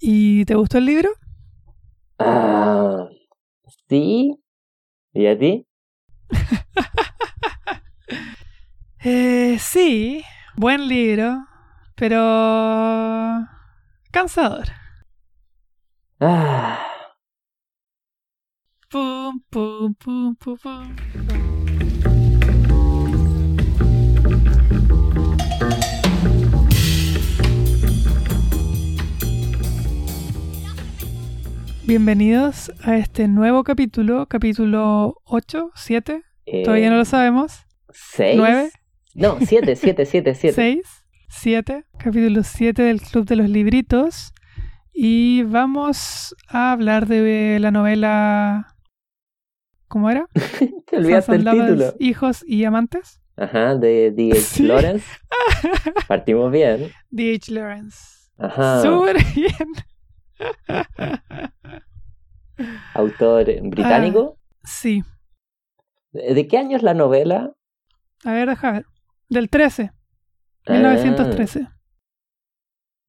¿Y te gustó el libro? Ah, sí. ¿Y a ti? Eh, sí, buen libro, pero cansador. Ah, Pum, pum, pum, pum, pum. Bienvenidos a este nuevo capítulo, capítulo 8, 7, eh, todavía no lo sabemos, ¿Seis? 9, No, siete, siete, siete, siete. 6, 7, capítulo 7 del Club de los Libritos. Y vamos a hablar de la novela. ¿Cómo era? Te olvidaste el Lovers, título. Hijos y amantes. Ajá, de D.H. Sí. Lawrence. Partimos bien. D.H. Lawrence. Ajá. Súper bien. Autor británico. Sí. ¿De qué año es la novela? A ver, deja ver. Del 13. Ah. 1913.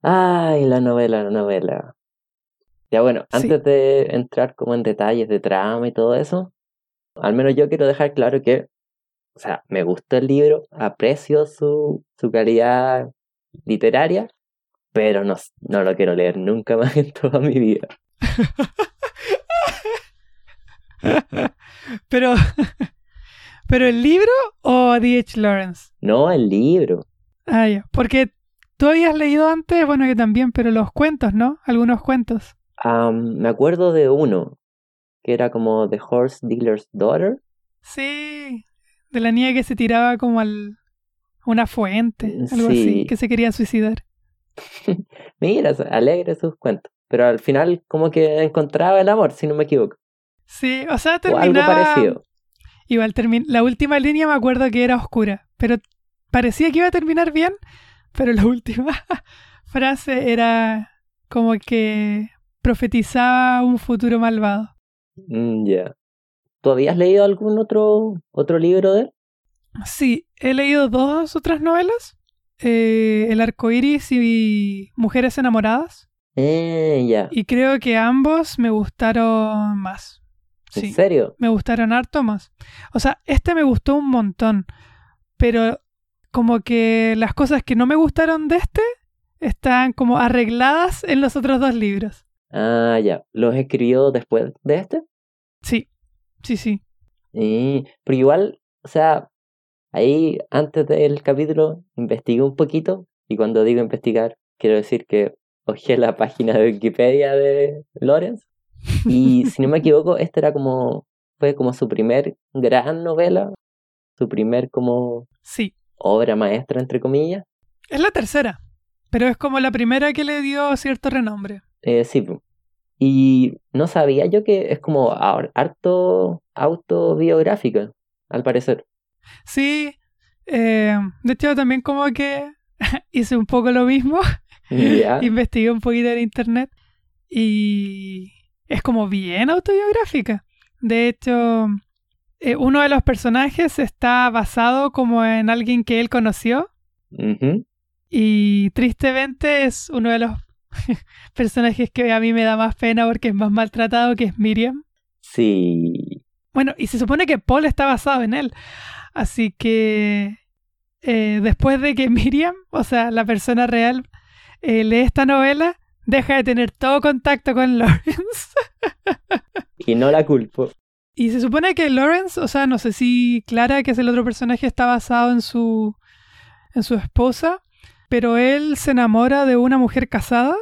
Ay, la novela, la novela. Ya bueno, Sí. antes de entrar como en detalles de trama y todo eso, al menos yo quiero dejar claro que, o sea, me gustó el libro, aprecio su, su calidad literaria, pero no, no lo quiero leer nunca más en toda mi vida. Pero. ¿Pero el libro o D.H. Lawrence? No, el libro. Ah, ya. Porque tú habías leído antes, bueno, yo también, pero los cuentos, ¿no? Algunos cuentos. Am, me acuerdo de uno, que era como The Horse Dealer's Daughter. Sí, de la niña que se tiraba como al a una fuente, algo Sí. así, que se quería suicidar. Mira, alegre sus cuentos. Pero al final como que encontraba el amor, si no me equivoco. Sí, o sea, O algo terminaba parecido. igual termin- la última línea me acuerdo que era oscura, pero parecía que iba a terminar bien, pero la última frase era como que profetizaba un futuro malvado. Mm, ya. ¿Tú habías leído algún otro, otro libro de él? Sí, he leído dos otras novelas, eh, El arco iris y Mujeres enamoradas. Eh, ya. Y creo que ambos me gustaron más. ¿En serio? me gustaron harto más. O sea, este me gustó un montón, pero como que las cosas que no me gustaron de este están como arregladas en los otros dos libros. Ah, ya. ¿Los escribió después de este? Sí, sí, sí. Eh, pero igual, o sea, ahí antes del capítulo investigué un poquito y cuando digo investigar, quiero decir que hojeé la página de Wikipedia de Lawrence y si no me equivoco, esta era como, fue como su primer gran novela, su primer como Sí. obra maestra, entre comillas. Es la tercera, pero es como la primera que le dio cierto renombre. Eh, sí, y no sabía yo que es como har- harto autobiográfica, al parecer. Sí, eh, de hecho también como que hice un poco lo mismo, investigué un poquito en internet y es como bien autobiográfica. De hecho, eh, uno de los personajes está basado como en alguien que él conoció y tristemente es uno de los personajes que a mí me da más pena porque es más maltratado, que es Miriam. Sí. Bueno, y se supone que Paul está basado en él. Así que eh, después de que Miriam, o sea, la persona real, eh, lee esta novela, deja de tener todo contacto con Lawrence. Y no la culpo. y se supone que Lawrence, o sea, no sé si Clara, que es el otro personaje, está basado en su, en su esposa, pero él se enamora de una mujer casada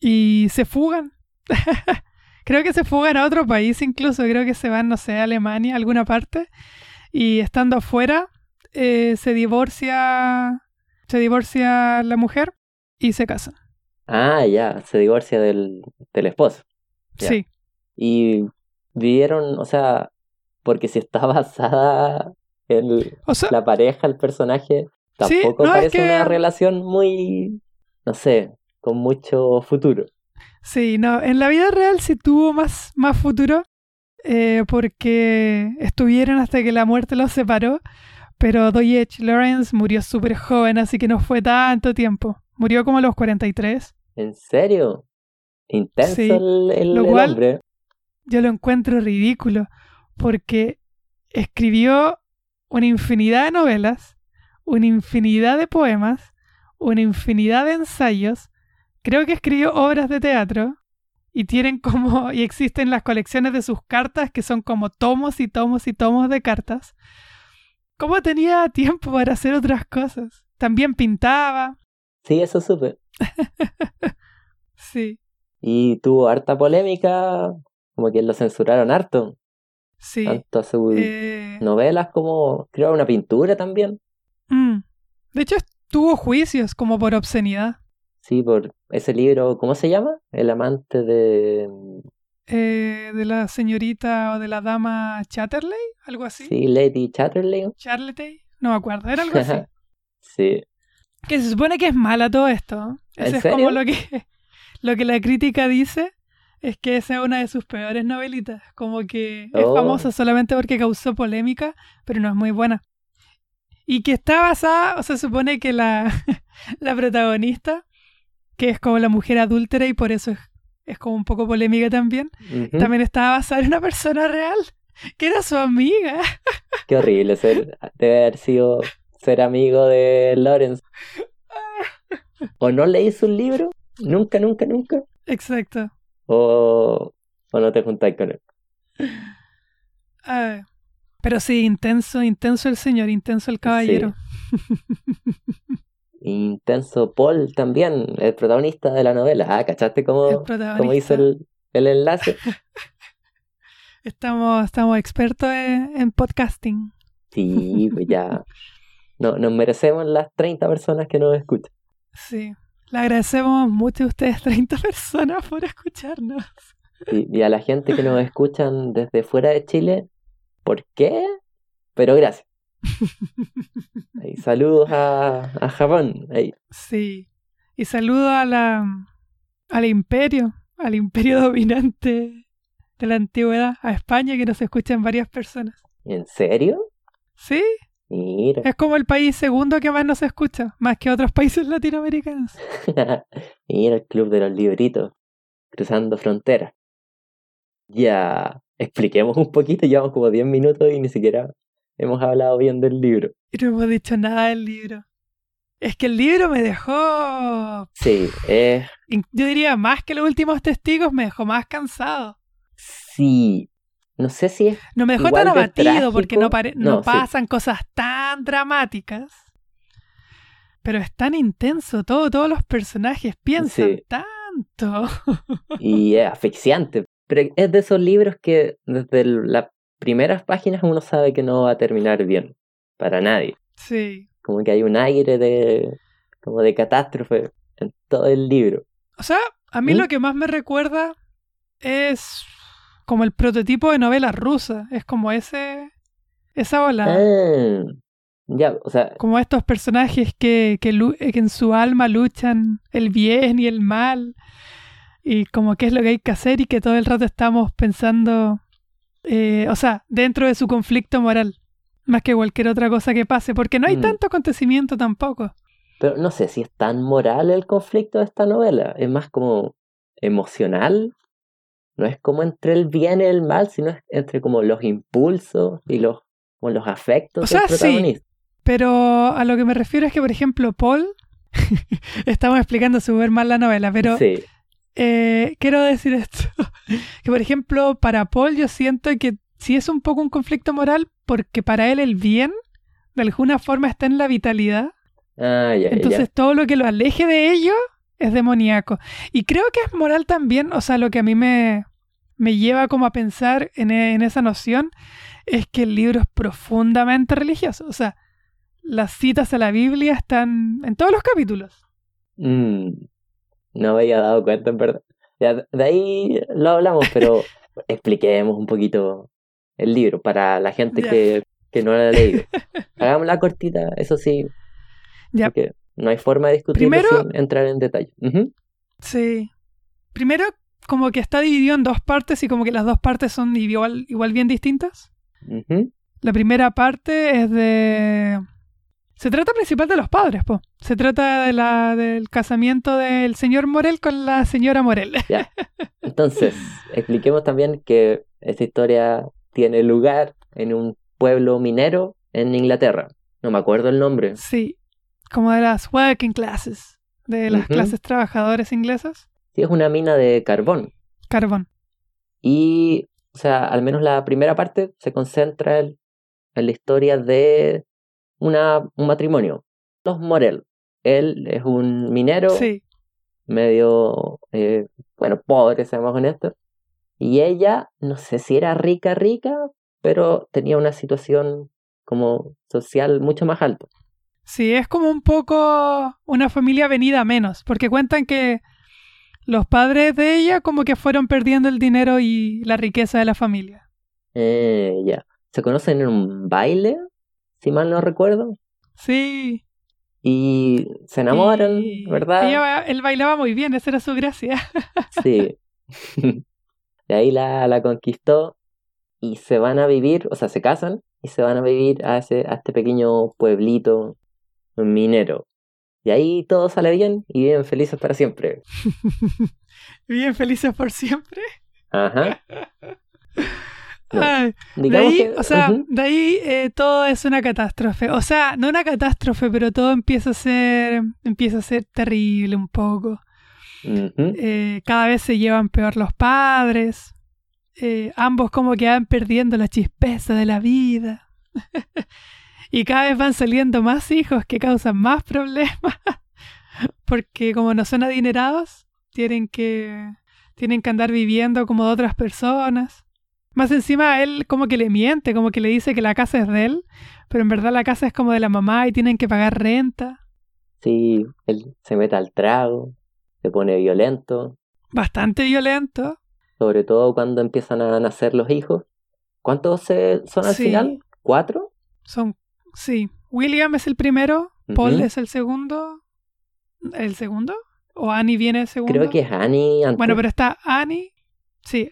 y se fugan. creo que se fugan a otro país incluso, creo que se van, no sé, a Alemania, a alguna parte, y estando afuera eh, se divorcia, se divorcia la mujer y se casan. Ah, ya, se divorcia del, del esposo. Ya. Sí, Y vivieron, o sea, porque si está basada en o sea, la pareja, el personaje, Sí, tampoco es parece que- una relación muy, no sé, con mucho futuro. Sí, no, en la vida real sí tuvo más, más futuro eh, porque estuvieron hasta que la muerte los separó, pero H. Lawrence murió súper joven, así que no fue tanto tiempo. Murió como a los 43. ¿En serio? intenso Sí, el, el- lo el cual- hombre. Yo lo encuentro ridículo porque escribió una infinidad de novelas, una infinidad de poemas, una infinidad de ensayos. Creo que escribió obras de teatro y tienen como y existen las colecciones de sus cartas que son como tomos y tomos y tomos de cartas. ¿Cómo tenía tiempo para hacer otras cosas? También pintaba. Sí, eso supe. Sí, Y tuvo harta polémica, como que lo censuraron harto. sí. Tanto sus Eh, novelas como, creo, una pintura también. mm. De hecho, tuvo juicios como por obscenidad. Sí, por ese libro, ¿cómo se llama? El amante de... eh, de la señorita o de la dama Chatterley, algo así. Sí, Lady Chatterley. Charlotte, no me acuerdo, era algo así. sí. que se supone que es mala todo esto. ¿no? ¿En es serio? como lo que, lo que la crítica dice, es que esa es una de sus peores novelitas. Como que es Oh. famosa solamente porque causó polémica, pero no es muy buena. Y que está basada, o sea, se supone que la, la protagonista, que es como la mujer adúltera y por eso es, es como un poco polémica también, también estaba basada en una persona real, que era su amiga. Qué horrible ser, debe haber sido ser amigo de Lawrence. ¿O no leí su libro? Nunca, nunca, nunca. Exacto. ¿O, o no te juntáis con él? Ah, pero sí, intenso, intenso el señor, intenso el caballero. Intenso Paul también, el protagonista de la novela. Ah, ¿cachaste cómo, cómo hizo el, el enlace? Estamos, estamos expertos en, en podcasting. Sí, pues ya. No, nos merecemos las 30 personas que nos escuchan. Sí. Le agradecemos mucho a ustedes, 30 personas, por escucharnos. Y, y a la gente que nos escuchan desde fuera de Chile, ¿por qué? Pero gracias. Ahí, saludos a, a Japón. Ahí. Sí. Y saludo a la, al imperio, al imperio dominante de la antigüedad, a España, que nos escuchan varias personas. ¿En serio? Sí, Mira. es como el país segundo que más nos escucha, más que otros países latinoamericanos. Mira el club de los libritos, cruzando fronteras. Ya, expliquemos un poquito, llevamos como 10 minutos y ni siquiera hemos hablado bien del libro. Y no hemos dicho nada del libro. Es que el libro me dejó, Sí, es... yo diría más que los últimos testigos, me dejó más cansado. Sí, no sé si es... No me dejó Igual tan de abatido porque no, sí. pasan cosas tan dramáticas. Pero es tan intenso todo, todos los personajes piensan Sí. tanto. y es asfixiante. Pero es de esos libros que desde las primeras páginas uno sabe que no va a terminar bien. Para nadie. Sí. Como que hay un aire de... como de catástrofe en todo el libro. O sea, a mí ¿Mm? lo que más me recuerda es como el prototipo de novela rusa. Es como ese. Esa ola. Ah, ya, o sea, Como estos personajes que, que, eh, que en su alma luchan el bien y el mal. Y como qué es lo que hay que hacer y que todo el rato estamos pensando. Eh, o sea, dentro de su conflicto moral. Más que cualquier otra cosa que pase. Porque no hay Mm. tanto acontecimiento tampoco. pero no sé si es tan moral el conflicto de esta novela. Es más como emocional. No es como entre el bien y el mal, sino es entre como los impulsos y los, como los afectos O sea, del sí. Pero a lo que me refiero es que, por ejemplo, Paul. estamos explicando súper mal la novela, pero Sí, eh, quiero decir esto. que, por ejemplo, para Paul yo siento que sí es un poco un conflicto moral porque para él el bien, de alguna forma, está en la vitalidad. Ah, ya, ya, Entonces todo lo que lo aleje de ello es demoníaco. Y creo que es moral también, o sea, lo que a mí me, me lleva como a pensar en, e- en esa noción es que el libro es profundamente religioso. O sea, las citas a la Biblia están en todos los capítulos. Mm, no me había dado cuenta, en verdad. Ya, de ahí lo hablamos, pero expliquemos un poquito el libro para la gente que, que no lo ha leído. Hagámosla cortita, eso sí, Ya. porque no hay forma de discutirlo Primero- sin entrar en detalle. Sí. Primero, como que está dividido en dos partes y como que las dos partes son igual, igual bien distintas. La primera parte es de Se trata principal de los padres, po. Se trata de la, del casamiento del señor Morel con la señora Morel. Ya. Entonces, expliquemos también que esta historia tiene lugar en un pueblo minero en Inglaterra. No me acuerdo el nombre. Sí, como de las working classes, de las clases trabajadoras inglesas. Sí, es una mina de carbón. Carbón. Y, o sea, al menos la primera parte se concentra en, en la historia de una, un matrimonio. Los Morel. Él es un minero Sí, medio, eh, bueno, pobre, seamos honestos. Y ella, no sé si era rica, rica, pero tenía una situación como social mucho más alta. sí, es como un poco una familia venida a menos, porque cuentan que los padres de ella como que fueron perdiendo el dinero y la riqueza de la familia. Eh, ya. Se conocen en un baile, si mal no recuerdo, Sí. y se enamoran, ¿verdad? ella él bailaba muy bien, esa era su gracia. Sí. De ahí la, la conquistó y se van a vivir, o sea, se casan y se van a vivir a, ese, a este pequeño pueblito minero. Y ahí todo sale bien y viven felices para siempre. Bien felices por siempre. Ajá. De ahí, que. o sea, de ahí eh, todo es una catástrofe. O sea, no una catástrofe, pero todo empieza a ser, empieza a ser terrible un poco. Eh, cada vez se llevan peor los padres. Eh, ambos como que van perdiendo la chispeza de la vida. y cada vez van saliendo más hijos que causan más problemas. Porque como no son adinerados, tienen que, tienen que andar viviendo como de otras personas. Más encima él como que le miente, como que le dice que la casa es de él, pero en verdad la casa es como de la mamá y tienen que pagar renta. Sí, él se mete al trago, se pone violento, Bastante violento. sobre todo cuando empiezan a nacer los hijos. ¿Cuántos son al Sí. final? ¿Cuatro? Son, sí, William es el primero, Paul es el segundo. ¿El segundo? ¿O Annie viene segundo? Creo que es Annie antes. Bueno, pero está Annie, sí,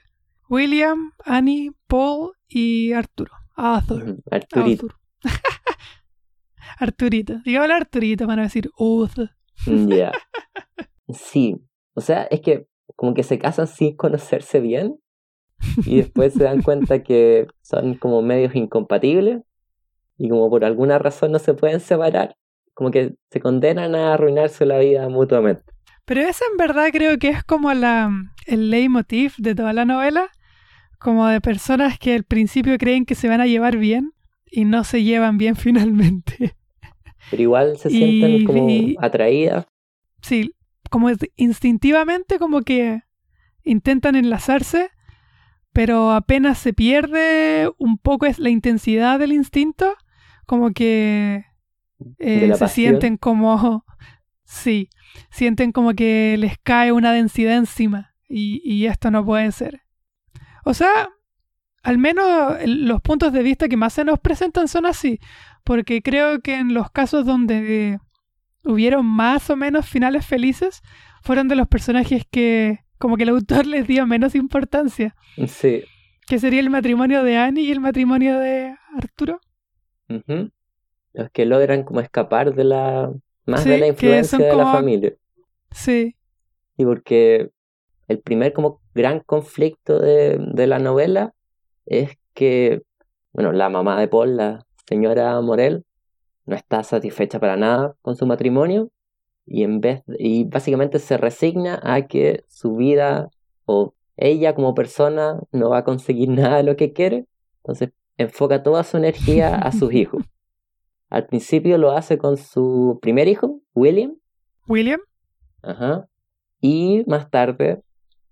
William, Annie, Paul y Arturo. Arthur. Ujú, Arturito. Arthur. Arturito. Dígame Arturito para decir Uth. Ya. Sí. O sea, es que como que se casan sin conocerse bien y después se dan cuenta que son como medios incompatibles y como por alguna razón no se pueden separar, como que se condenan a arruinarse la vida mutuamente. Pero ese en verdad creo que es como la, el leitmotiv de toda la novela, como de personas que al principio creen que se van a llevar bien y no se llevan bien finalmente. Pero igual se Y- sienten como y- atraídas. Sí, como instintivamente como que intentan enlazarse, pero apenas se pierde un poco es la intensidad del instinto, como que eh, De se pasión. sienten como, sí, sienten como que les cae una densidad encima y, y esto no puede ser. O sea, al menos los puntos de vista que más se nos presentan son así, porque creo que en los casos donde hubieron más o menos finales felices, fueron de los personajes que como que el autor les dio menos importancia, Sí. que sería el matrimonio de Annie y el matrimonio de Arturo. Los que logran como escapar de la más Sí, de la influencia de la familia. Sí, Y porque el primer como gran conflicto de, de la novela es que, bueno, la mamá de Paul, la señora Morel, no está satisfecha para nada con su matrimonio y en vez y básicamente se resigna a que su vida o ella como persona no va a conseguir nada de lo que quiere, entonces enfoca toda su energía a sus hijos. Al principio lo hace con su primer hijo, William, William. Ajá. Y más tarde,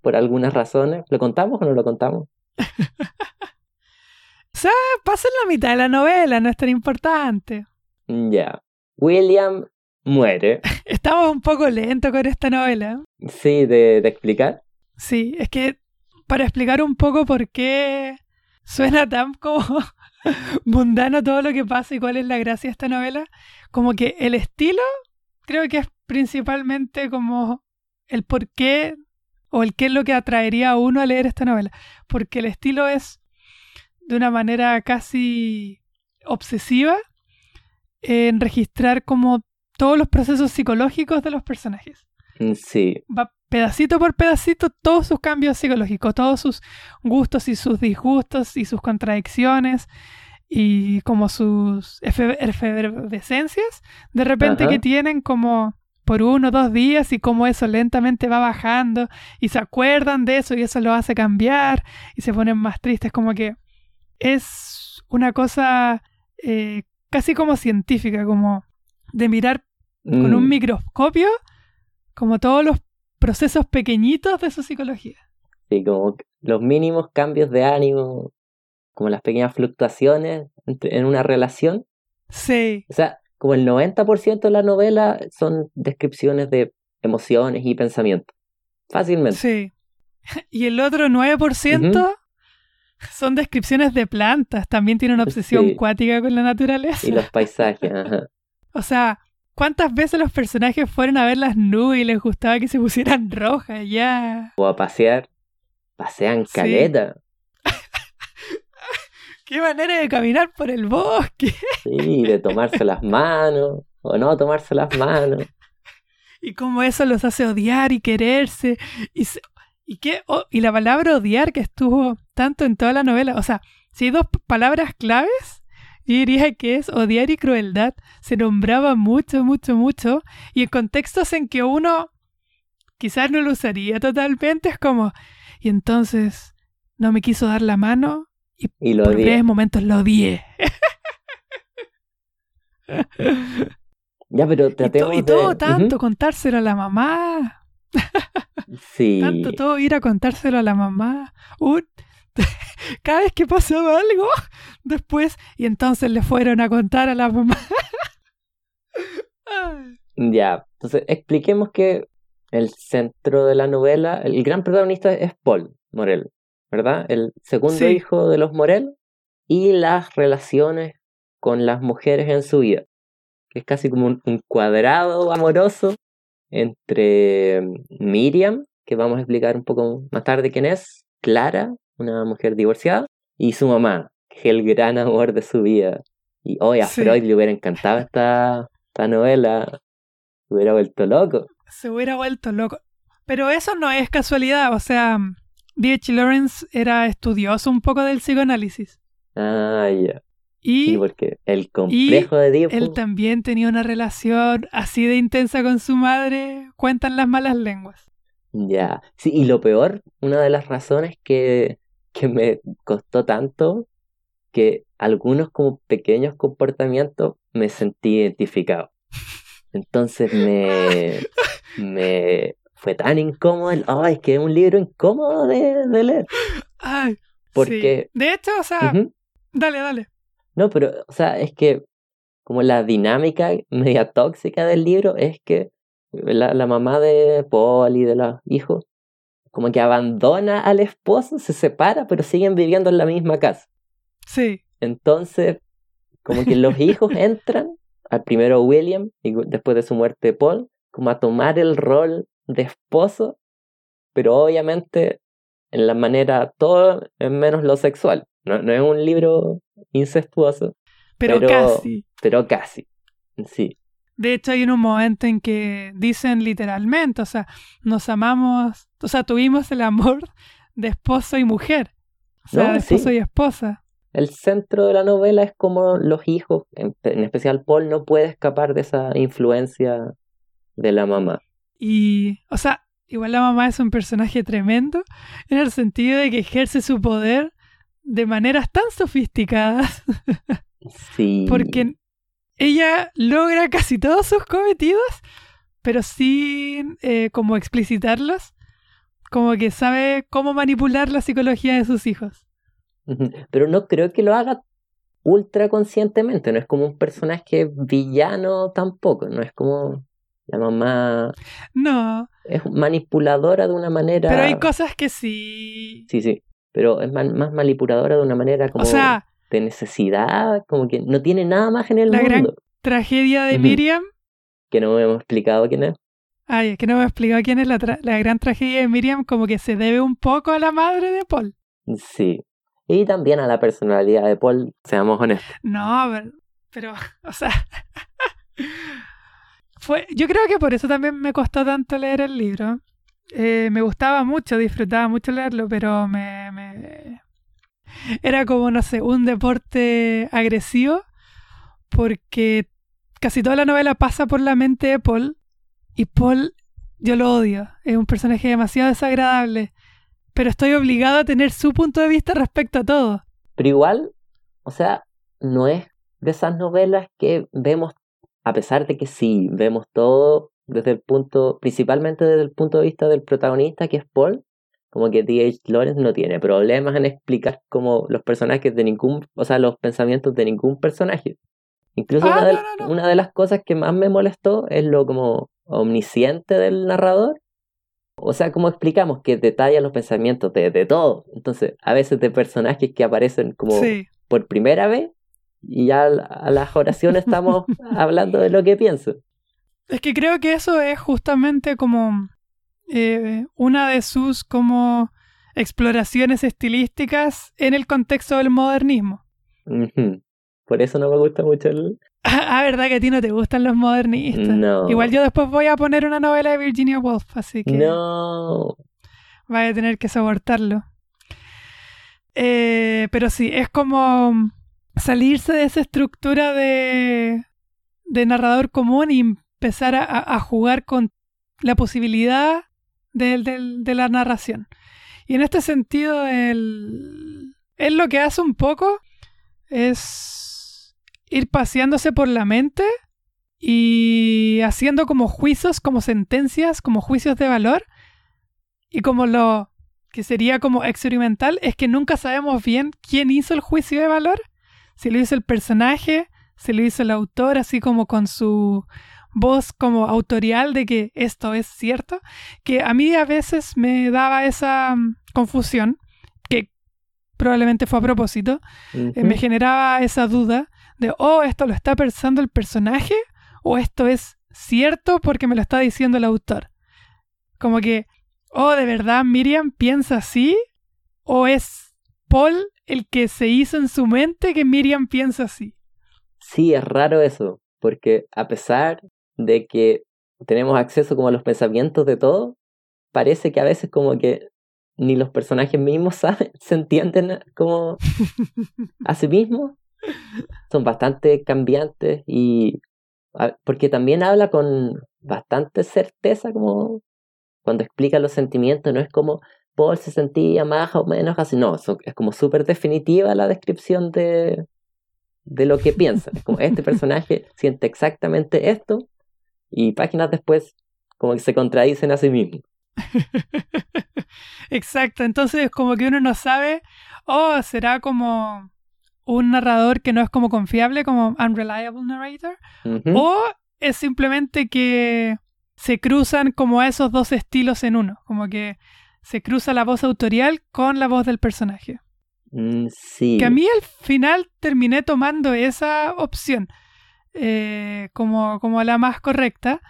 por algunas razones, ¿lo contamos o no lo contamos? Pasa en la mitad de la novela, no es tan importante. Mm, Ya. William muere. Estamos un poco lentos con esta novela. Sí, de, de explicar. Sí, es que para explicar un poco por qué suena tan como mundano todo lo que pasa y cuál es la gracia de esta novela, como que el estilo creo que es principalmente como el por qué o el qué es lo que atraería a uno a leer esta novela, porque el estilo es de una manera casi obsesiva en registrar como todos los procesos psicológicos de los personajes. Mm, Sí, Va pedacito por pedacito todos sus cambios psicológicos, todos sus gustos y sus disgustos y sus contradicciones y como sus efe- efervescencias de repente Ajá. que tienen como por uno o dos días y cómo eso lentamente va bajando y se acuerdan de eso y eso lo hace cambiar y se ponen más tristes como que es una cosa eh, casi como científica como de mirar con un Mm, microscopio como todos los procesos pequeñitos de su psicología. sí, como los mínimos cambios de ánimo, como las pequeñas fluctuaciones en una relación. Sí, O sea, como el 90% de la novela son descripciones de emociones y pensamientos. Fácilmente. sí. Y el otro 9% son descripciones de plantas. También tiene una obsesión Sí. cuática con la naturaleza. Y los paisajes, ajá. O sea, ¿cuántas veces los personajes fueron a ver las nubes y les gustaba que se pusieran rojas? Ya. O a pasear. Pasean Sí. caleta. ¡Qué manera de caminar por el bosque! Sí, de tomarse las manos. O no tomarse las manos. Y cómo eso los hace odiar y quererse. Y, se- y, qué, oh, y la palabra odiar que estuvo tanto en toda la novela. O sea, si hay dos palabras claves, yo diría que es odiar y crueldad. Se nombraba mucho, mucho, mucho. Y en contextos en que uno quizás no lo usaría totalmente, es como, y entonces no me quiso dar la mano Y lo por odié. breves momentos lo odié. Ya, pero Y, to- tratemos y todo de... tanto, contárselo a la mamá. Sí. Tanto todo ir a contárselo a la mamá. Un- Cada vez que pasaba algo, después, y entonces le fueron a contar a la mamá. Ya, entonces expliquemos que el centro de la novela, el gran protagonista es Paul Morel, ¿verdad? El segundo Sí. hijo de los Morel y las relaciones con las mujeres en su vida, que es casi como un, un cuadrado amoroso entre Miriam, que vamos a explicar un poco más tarde quién es, Clara, una mujer divorciada, y su mamá, que es el gran amor de su vida. Y hoy a Sí. Freud le hubiera encantado esta, esta novela, se hubiera vuelto loco. Se hubiera vuelto loco. Pero eso no es casualidad, o sea, D.H. Lawrence era estudioso un poco del psicoanálisis. Ah, ya. Y Sí, porque el complejo de Edipo. él también tenía una relación así de intensa con su madre, cuentan las malas lenguas. Ya. Sí, y lo peor, una de las razones que, que me costó tanto, que algunos como pequeños comportamientos me sentí identificado. Entonces me, me fue tan incómodo. el- Ay, es que es un libro incómodo de, de leer. Ay, Porque- sí. De hecho, o sea, dale, dale. No, pero, o sea, es que como la dinámica media tóxica del libro es que la, la mamá de Paul y de los hijos como que abandona al esposo, se separa, pero siguen viviendo en la misma casa. Sí, Entonces, como que los hijos entran, al primero William y después de su muerte Paul, como a tomar el rol de esposo, pero obviamente en la manera todo es menos lo sexual. No, no es un libro incestuoso, pero, Pero- casi. pero casi. Sí, De hecho, hay un momento en que dicen literalmente, o sea, nos amamos, o sea, tuvimos el amor de esposo y mujer. O sea, No, de sí. esposo y esposa. el centro de la novela es como los hijos, en, en especial Paul, no puede escapar de esa influencia de la mamá. Y, o sea, igual la mamá es un personaje tremendo en el sentido de que ejerce su poder de maneras tan sofisticadas Sí. porque ella logra casi todos sus cometidos, pero sin eh, como explicitarlos, como que sabe cómo manipular la psicología de sus hijos. Pero no creo que lo haga ultra conscientemente, no es como un personaje villano tampoco, no es como la mamá No, es manipuladora de una manera pero hay cosas que sí. sí, sí, pero es más manipuladora de una manera como O sea, de necesidad, como que no tiene nada más en el La gran- tragedia de. Miriam. que no hemos explicado quién es. Ay, es que no me he explicado quién es la, tra- la gran tragedia de Miriam, como que se debe un poco a la madre de Paul. Sí. Y también a la personalidad de Paul, seamos honestos. No, pero, pero, o sea, Fue, yo creo que por eso también me costó tanto leer el libro. Eh, me gustaba mucho, disfrutaba mucho leerlo, pero me, me, Era como, no sé, un deporte agresivo, porque casi toda la novela pasa por la mente de Paul, y Paul, yo lo odio, es un personaje demasiado desagradable, pero estoy obligado a tener su punto de vista respecto a todo. Pero igual, o sea, no es de esas novelas que vemos a pesar de que sí, vemos todo desde el punto, principalmente desde el punto de vista del protagonista, que es Paul, como que D.H. Lawrence no tiene problemas en explicar como los personajes de ningún, o sea, los pensamientos de ningún personaje. Incluso Ah, una, de, no, no, no. una de las cosas que más me molestó es lo como omnisciente del narrador. O sea, como explicamos que detalla los pensamientos de, de todo. Entonces, a veces de personajes que aparecen como Sí, por primera vez y ya a a las oraciones estamos hablando de lo que pienso. es que creo que eso es justamente como eh, una de sus como exploraciones estilísticas en el contexto del modernismo. Por eso no me gusta mucho el... Ah, ¿verdad que a ti no te gustan los modernistas? No. Igual yo después voy a poner una novela de Virginia Woolf, así que No. vaya a tener que soportarlo. Eh, pero sí, es como salirse de esa estructura de, de narrador común y empezar a, a jugar con la posibilidad del- del- de la narración. Y en este sentido, el, él lo que hace un poco es ir paseándose por la mente y haciendo como juicios, como sentencias, como juicios de valor. Y como lo que sería como experimental es que nunca sabemos bien quién hizo el juicio de valor. Si lo hizo el personaje, si lo hizo el autor, así como con su voz como autorial de que esto es cierto. Que a mí a veces me daba esa mm, confusión, que probablemente fue a propósito, eh, me generaba esa duda de, oh, esto lo está pensando el personaje o esto es cierto porque me lo está diciendo el autor. Como que, oh, de verdad Miriam piensa así o es Paul el que se hizo en su mente que Miriam piensa así. Sí, es raro eso, porque a pesar de que tenemos acceso como a los pensamientos de todo, parece que a veces como que ni los personajes mismos saben, se entienden como a sí mismos. Son bastante cambiantes y a- porque también habla con bastante certeza como cuando explica los sentimientos, no es como Paul se sentía más o menos así, no, es como súper definitiva la descripción de, de lo que piensa. Es como este personaje siente exactamente esto y páginas después como que se contradicen a sí mismos. Exacto, entonces como que uno no sabe, oh, será como un narrador que no es como confiable, como unreliable narrator, o es simplemente que se cruzan como esos dos estilos en uno, como que se cruza la voz autorial con la voz del personaje. Mm, sí. Que a mí al final terminé tomando esa opción eh, como, como la más correcta,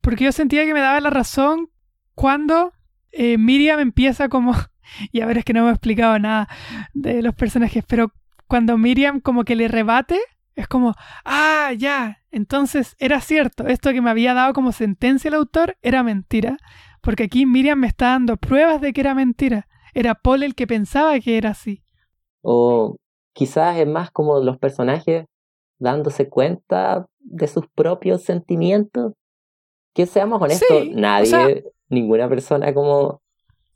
porque yo sentía que me daba la razón cuando eh, Miriam empieza como, y a ver es que no me he explicado nada de los personajes, pero cuando Miriam como que le rebate, es como, ah, ya, entonces era cierto, esto que me había dado como sentencia el autor era mentira, porque aquí Miriam me está dando pruebas de que era mentira. Era Paul el que pensaba que era así. O quizás es más como los personajes dándose cuenta de sus propios sentimientos. Que seamos honestos, Sí, nadie, o sea- ninguna persona como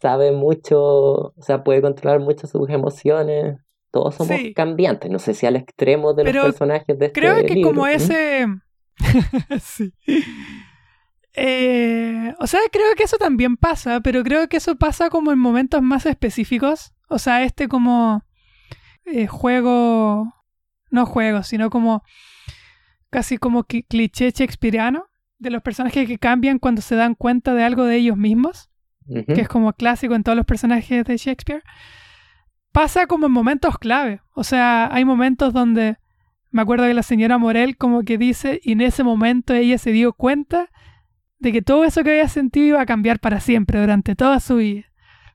sabe mucho, o sea, puede controlar mucho sus emociones. Todos somos Sí. cambiantes, no sé si al extremo de Pero los personajes de este Creo que libro. como ¿Mm? ese... sí. Eh, o sea, creo que eso también pasa, pero creo que eso pasa como en momentos más específicos. O sea, este como eh, juego, no juego, sino como casi como cli- cliché shakespeariano de los personajes que cambian cuando se dan cuenta de algo de ellos mismos que es como clásico en todos los personajes de Shakespeare, pasa como en momentos clave. O sea, hay momentos donde me acuerdo que la señora Morel como que dice, y en ese momento ella se dio cuenta de que todo eso que había sentido iba a cambiar para siempre, durante toda su vida.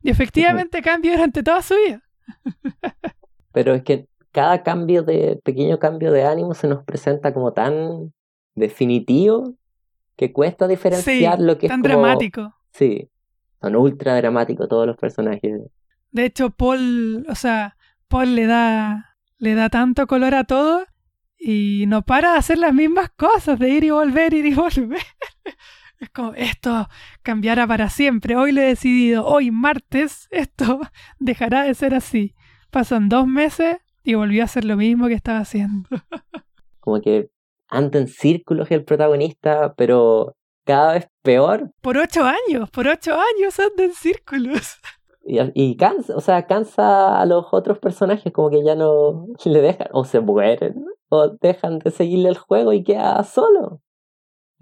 Y efectivamente cambió durante toda su vida. Pero es que cada cambio de, pequeño cambio de ánimo se nos presenta como tan definitivo que cuesta diferenciar lo que tan es como... dramático. Sí, son ultra dramáticos todos los personajes. De hecho, Paul, o sea, Paul le da, le da tanto color a todo y no para de hacer las mismas cosas, de ir y volver, ir y volver. Es como, esto cambiará para siempre. Hoy lo he decidido, hoy martes, esto dejará de ser así. Pasan dos meses y volvió a hacer lo mismo que estaba haciendo. Como que anda en círculos el protagonista, pero cada vez peor. Por ocho años, por ocho años anda en círculos. Y, y cansa, o sea, cansa a los otros personajes, como que ya no le dejan, o se mueren, o dejan de seguirle el juego y queda solo.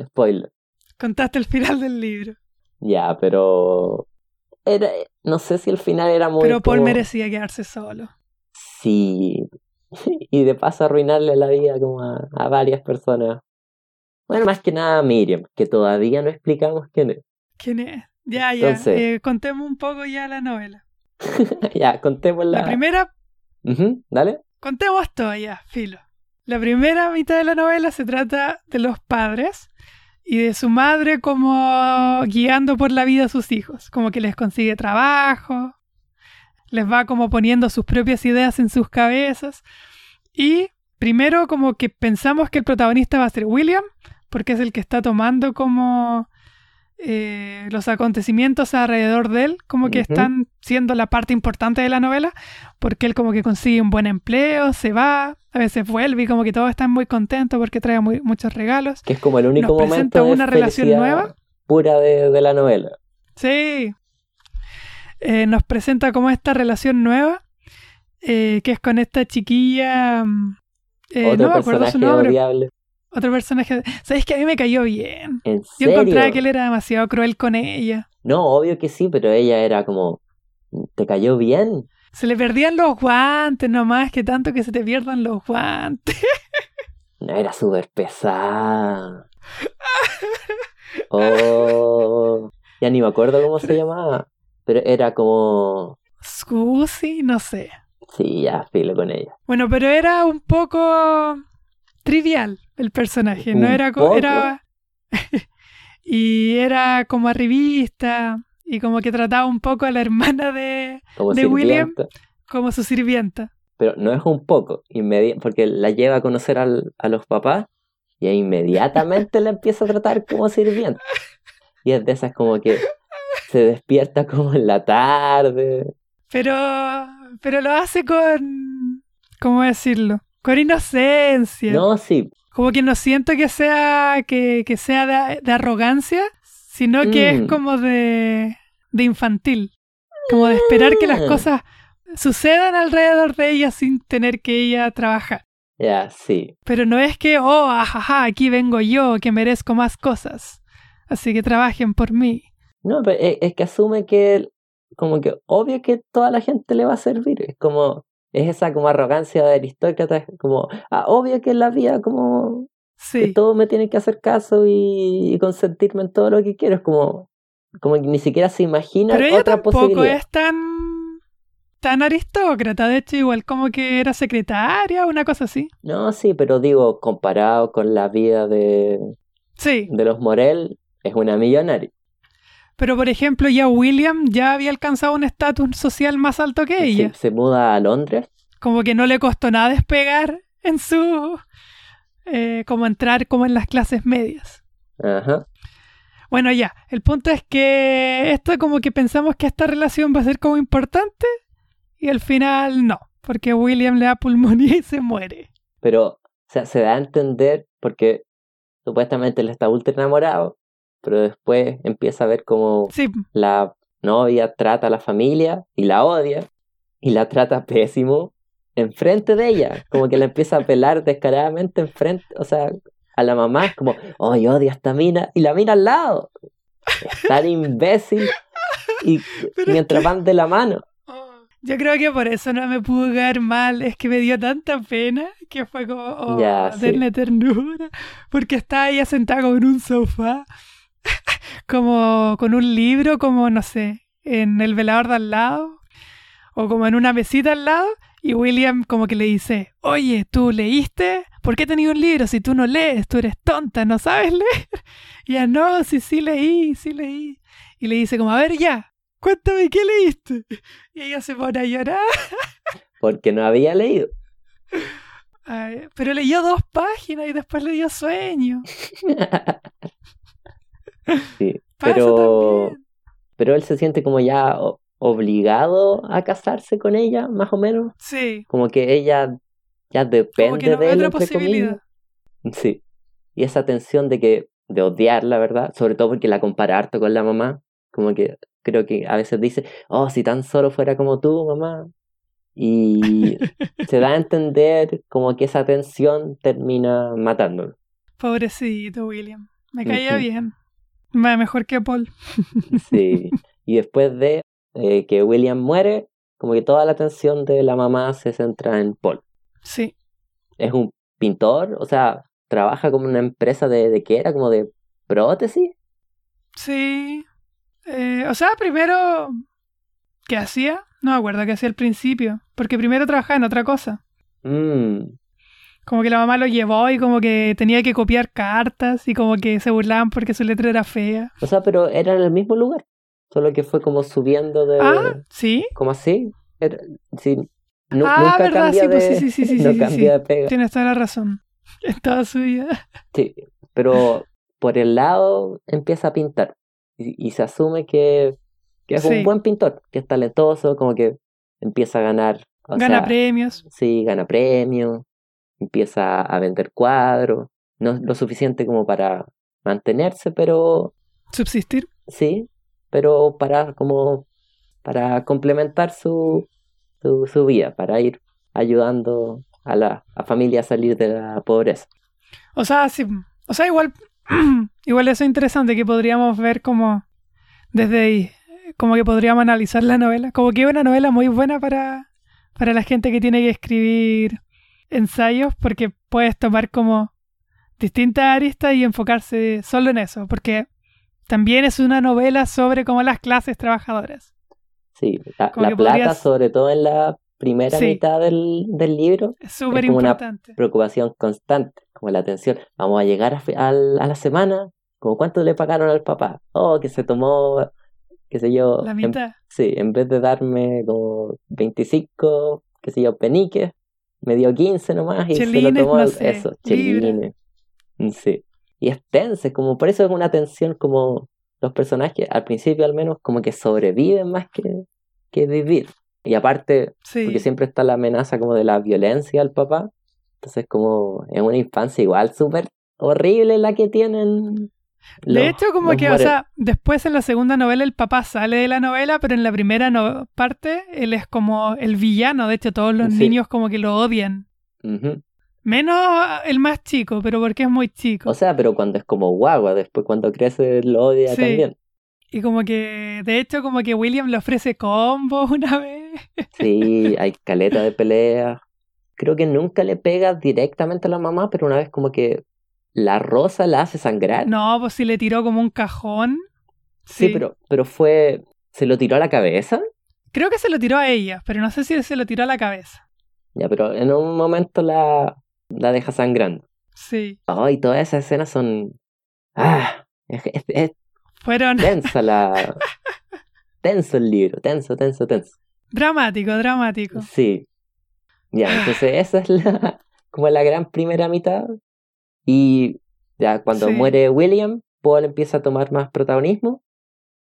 Spoiler. Contaste el final del libro. Ya, pero. Era, no sé si el final era muy. Pero Paul como- merecía quedarse solo. Sí. Y de paso arruinarle la vida como a, a varias personas. Bueno, más que nada a Miriam, que todavía no explicamos quién es. ¿Quién es? Ya, ya. Entonces- eh, contemos un poco ya la novela. ya, contemos la. La primera, dale. contemos todo ya, filo. La primera mitad de la novela se trata de los padres y de su madre como guiando por la vida a sus hijos, como que les consigue trabajo, les va como poniendo sus propias ideas en sus cabezas y primero como que pensamos que el protagonista va a ser William, porque es el que está tomando como eh, los acontecimientos alrededor de él, como que están siendo la parte importante de la novela, porque él como que consigue un buen empleo, se va, a veces vuelve y como que todos están muy contentos porque trae muy- muchos regalos. Que es como el único Nos momento presenta de una relación nueva. pura de, de la novela. Sí. Eh, nos presenta como esta relación nueva, eh, que es con esta chiquilla... mm, eh, Otro no me acuerdo su nombre. odiable. Otro personaje. ¿Sabes que a mí me cayó bien? ¿En Yo encontraba que él era demasiado cruel con ella. No, obvio que sí, pero ella era como. ¿Te cayó bien? Se le perdían los guantes nomás, que tanto que se te pierdan los guantes. No, era súper pesada. Oh, ya ni me acuerdo cómo se llamaba. Pero era como. Scusi, no sé. Sí, ya, filo con ella. Bueno, pero era un poco trivial el personaje, no ¿Un era co- poco? era y era como arribista y como que trataba un poco a la hermana de Como ¿De William? como su sirvienta. Pero no es un poco, inmedi- porque la lleva a conocer al- a los papás y inmediatamente la empieza a tratar como sirvienta. Y es de esas como que se despierta como en la tarde. Pero pero lo hace con ¿cómo decirlo? Con inocencia. No, sí, Como que no siento que sea que, que sea de, de arrogancia, sino que Mm. es como de, de infantil. Como de esperar que las Ah. cosas sucedan alrededor de ella sin tener que ella trabajar. ya, sí. Pero no es que, oh, ajaja, aquí vengo yo, que merezco más cosas. Así que trabajen por mí. No, pero es, es que asume que como que obvio que toda la gente le va a servir. Es como, es esa como arrogancia de aristócrata, como, ah, obvio que en la vida como que Sí. todos me tienen que hacer caso y, y consentirme en todo lo que quiero. Es como, como que ni siquiera se imagina Pero ella otra tampoco posibilidad. es tan, tan aristócrata. De hecho, igual como que era secretaria, una cosa así. No, sí, pero digo, comparado con la vida de, Sí. de los Morel, es una millonaria. Pero por ejemplo, ya William ya había alcanzado un estatus social más alto que Se, ella. se muda a Londres. Como que no le costó nada despegar en su... eh, como entrar como en las clases medias. Ajá. Bueno, ya, el punto es que esto como que pensamos que esta relación va a ser como importante y al final no, porque William le da pulmonía y se muere. Pero, o sea, se da a entender porque supuestamente él está ultra enamorado, pero después empieza a ver como Sí, la novia trata a la familia y la odia y la trata pésimo enfrente de ella, como que la empieza a pelar descaradamente enfrente, o sea, a la mamá es como, oh, yo odio a esta mina y la mina al lado. Es tan imbécil y Pero mientras van de la mano. yo creo que por eso no me pudo caer mal, es que me dio tanta pena que fue como, oh, Ya, sí. ternura, porque está ella sentada como en un sofá, como con un libro, como no sé, en el velador de al lado, o como en una mesita al lado, Y William como que le dice, oye, ¿tú leíste? ¿Por qué tenías un libro si tú no lees? Tú eres tonta, ¿no sabes leer? Y ya no, sí, sí leí, sí leí. Y le dice como, a ver ya, cuéntame qué leíste. Y ella se pone a llorar. Porque no había leído. Ay, pero leyó dos páginas y después le dio sueño. Sí, pero, pero él se siente como ya obligado a casarse con ella, más o menos. Sí, Como que ella ya como que depende no de hay él, otra posibilidad. comillas. Sí. Y esa tensión de que, de odiar, la verdad, sobre todo porque la compara harto con la mamá, como que creo que a veces dice, oh, si tan solo fuera como tú, mamá. Y se da a entender como que esa tensión termina matándolo. Pobrecito William. Me caía bien. Me- Mejor que Paul. Sí. Y después de eh, que William muere, como que toda la atención de la mamá se centra en Paul. Sí. Es un pintor, o sea, trabaja como una empresa de, de qué era, como de prótesis. Sí. Eh, o sea, primero, ¿qué hacía? No me acuerdo qué hacía al principio. Porque primero trabajaba en otra cosa. Mm, Como que la mamá lo llevó y como que tenía que copiar cartas y como que se burlaban porque su letra era fea. O sea, pero era en el mismo lugar, solo que fue como subiendo de... Ah, sí. como así. Era- sí, Ah, nunca verdad, cambia sí, de... pues sí, sí, sí, no sí, cambia sí. de pega. Tienes toda la razón. En toda su vida. Sí, pero por el lado empieza a pintar y, y se asume que, que es un buen pintor, que es talentoso, como que empieza a ganar, o Gana sea, premios. sí, gana premios, empieza a vender cuadros, no lo suficiente como para mantenerse, pero Subsistir. sí, pero para como para complementar su, su, su vida, para ir ayudando a la a familia a salir de la pobreza. O sea, sí. O sea, igual. igual eso es interesante que podríamos ver como. Desde ahí. Como que podríamos analizar la novela. Como que es una novela muy buena para. Para la gente que tiene que escribir ensayos. Porque puedes tomar como. Distintas aristas y enfocarse solo en eso. Porque también es una novela sobre como las clases trabajadoras. Sí, la, plata, podrías- sobre todo en la primera Sí. mitad del, del libro, Es súper como una importante. preocupación constante, como la atención. Vamos a llegar a, a la semana, como cuánto le pagaron al papá. Oh, que se tomó, qué sé yo, La en- mitad. sí, en vez de darme como 25, qué sé yo, peniques, me dio 15 nomás y se lo tomó no sé, eso, chelines. Sí. Y es tensa, como por eso es una tensión como los personajes, al principio al menos, como que sobreviven más que, que vivir. Y aparte, Sí. porque siempre está la amenaza como de la violencia al papá. Entonces como es una infancia igual súper horrible la que tienen. De los- hecho, como que, o sea, después en la segunda novela el papá sale de la novela, pero en la primera no- parte él es como el villano. De hecho, todos los Sí. niños como que lo odian. Menos el más chico, pero porque es muy chico. O sea, pero cuando es como guagua, después cuando crece lo odia Sí. también. y como que, de hecho, como que William le ofrece combo una vez. Sí, hay caleta de pelea. Creo que nunca le pega directamente a la mamá, pero una vez como que la rosa la hace sangrar. No, pues si le tiró como un cajón. sí, pero, pero fue. ¿Se lo tiró a la cabeza? Creo que se lo tiró a ella, pero no sé si se lo tiró a la cabeza. Ya, pero en un momento la, la deja sangrando. Sí. Ay, todas esas escenas son. Ah, es, es- es Fueron tensa la. tenso el libro, tenso, tenso, tenso. dramático, dramático. Sí. Ya, entonces esa es la. como la gran primera mitad. Y ya cuando Sí. muere William, Paul empieza a tomar más protagonismo.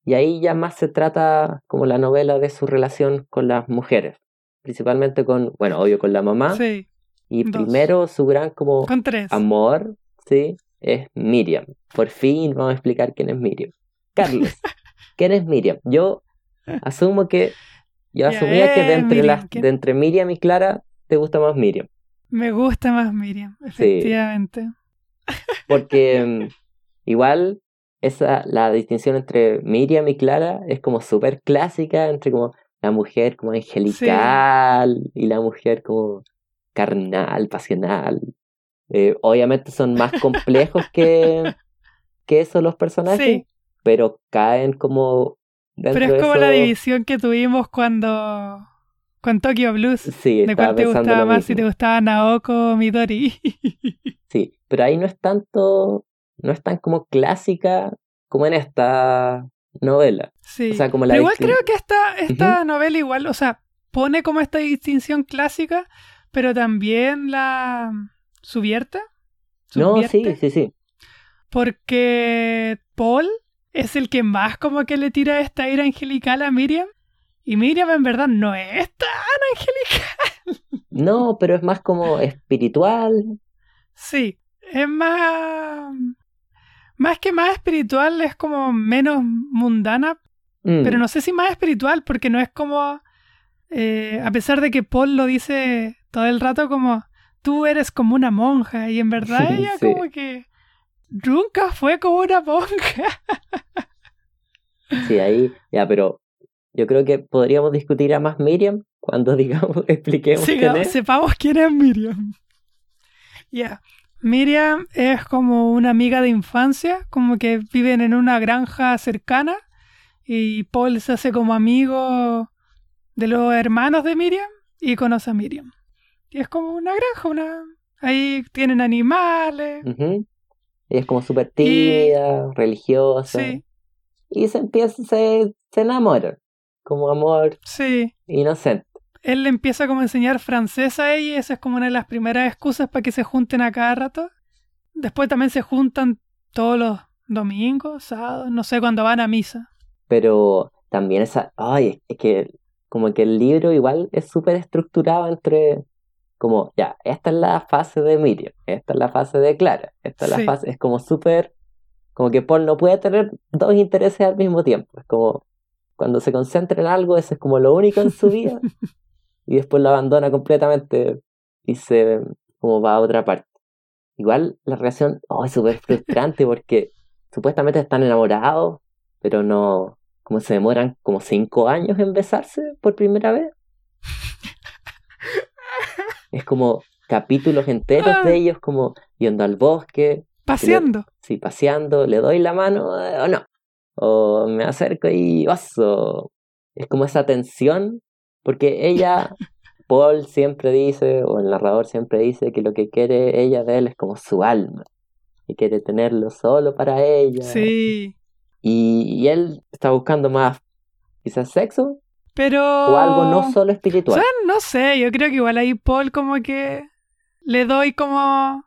Y ahí ya más se trata como la novela de su relación con las mujeres. Principalmente con, bueno, obvio con la mamá. Sí, y dos. primero su gran como con tres. amor, ¿sí? Es Miriam. Por fin vamos a explicar quién es Miriam. Carlos, ¿quién es Miriam? Yo asumo que, yo asumía que de entre, Miriam, las, ¿quién? de entre Miriam y Clara te gusta más Miriam. Me gusta más Miriam, efectivamente. Porque mm, igual esa, la distinción entre Miriam y Clara es como súper clásica entre como la mujer como angelical y la mujer como carnal, pasional. Eh, obviamente son más complejos que, que eso los personajes, Sí. pero caen como dentro Pero es de como la división que tuvimos cuando, con Tokyo Blues. Sí, ¿De cuál te gustaba más? Si te gustaba Naoko o Midori. Sí, pero ahí no es tanto, no es tan como clásica como en esta novela. sí. O sea, como la Pero igual creo que esta, esta novela igual, o sea, pone como esta distinción clásica, pero también la subvierte. No, sí, sí, sí. Porque Paul es el que más como que le tira esta ira angelical a Miriam. Y Miriam en verdad no es tan angelical. No, pero es más como espiritual. Sí, es más... Más que más espiritual, es como menos mundana, Mm, pero no sé si más espiritual, porque no es como... eh, a pesar de que Paul lo dice todo el rato como, tú eres como una monja, y en verdad ella Sí. como que nunca fue como una monja. Sí, ahí, ya, pero yo creo que podríamos discutir a más Miriam cuando digamos, expliquemos Siga- quién es. sepamos quién es Miriam. Ya. Miriam es como una amiga de infancia, como que viven en una granja cercana y Paul se hace como amigo de los hermanos de Miriam y conoce a Miriam. Y es como una granja, una... Ahí tienen animales. Ella es como súper tímida, religiosa. Sí, Y se empieza, se, se enamora. Como amor sí. inocente. Él le empieza como a enseñar francés a ella y esa es como una de las primeras excusas para que se junten a cada rato. Después también se juntan todos los domingos, sábados, no sé, cuando van a misa. Pero también esa. Ay, es que como que el libro igual es súper estructurado entre. Como, ya, esta es la fase de Miriam, esta es la fase de Clara, esta es Sí. la fase. Es como súper. Como que Paul no puede tener dos intereses al mismo tiempo. Es como. Cuando se concentra en algo, eso es como lo único en su vida. y después lo abandona completamente y se. como va a otra parte. Igual la relación. Oh, es súper frustrante porque supuestamente están enamorados, pero no. Como se demoran como cinco años en besarse por primera vez. Es como capítulos enteros Ah. de ellos, como yendo al bosque, Paseando. sí, paseando, le doy la mano eh, o no. O me acerco y oso. Es como esa tensión, porque ella, Paul siempre dice, o el narrador siempre dice, que lo que quiere ella de él es como su alma. Y quiere tenerlo solo para ella. Sí. Y, y él está buscando más, quizás sexo, Pero... o algo no solo O espiritual. sea, no sé, yo creo que igual ahí Paul como que le doy como,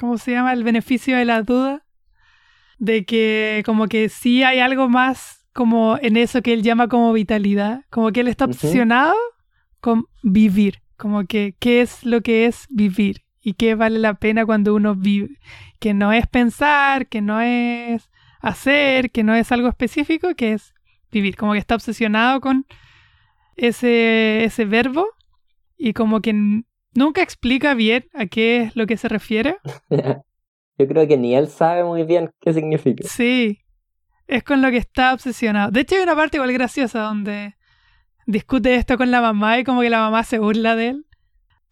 ¿cómo se llama? El beneficio de la duda. De que como que sí hay algo más como en eso que él llama como vitalidad. Como que él está obsesionado con vivir. Como que qué es lo que es vivir y qué vale la pena cuando uno vive. Que no es pensar, que no es hacer, que no es algo específico, que es vivir. Como que está obsesionado con ese, ese verbo y como que nunca explica bien a qué es lo que se refiere. Yo creo que ni él sabe muy bien qué significa. Sí, es con lo que está obsesionado. De hecho hay una parte igual graciosa donde discute esto con la mamá y como que la mamá se burla de él.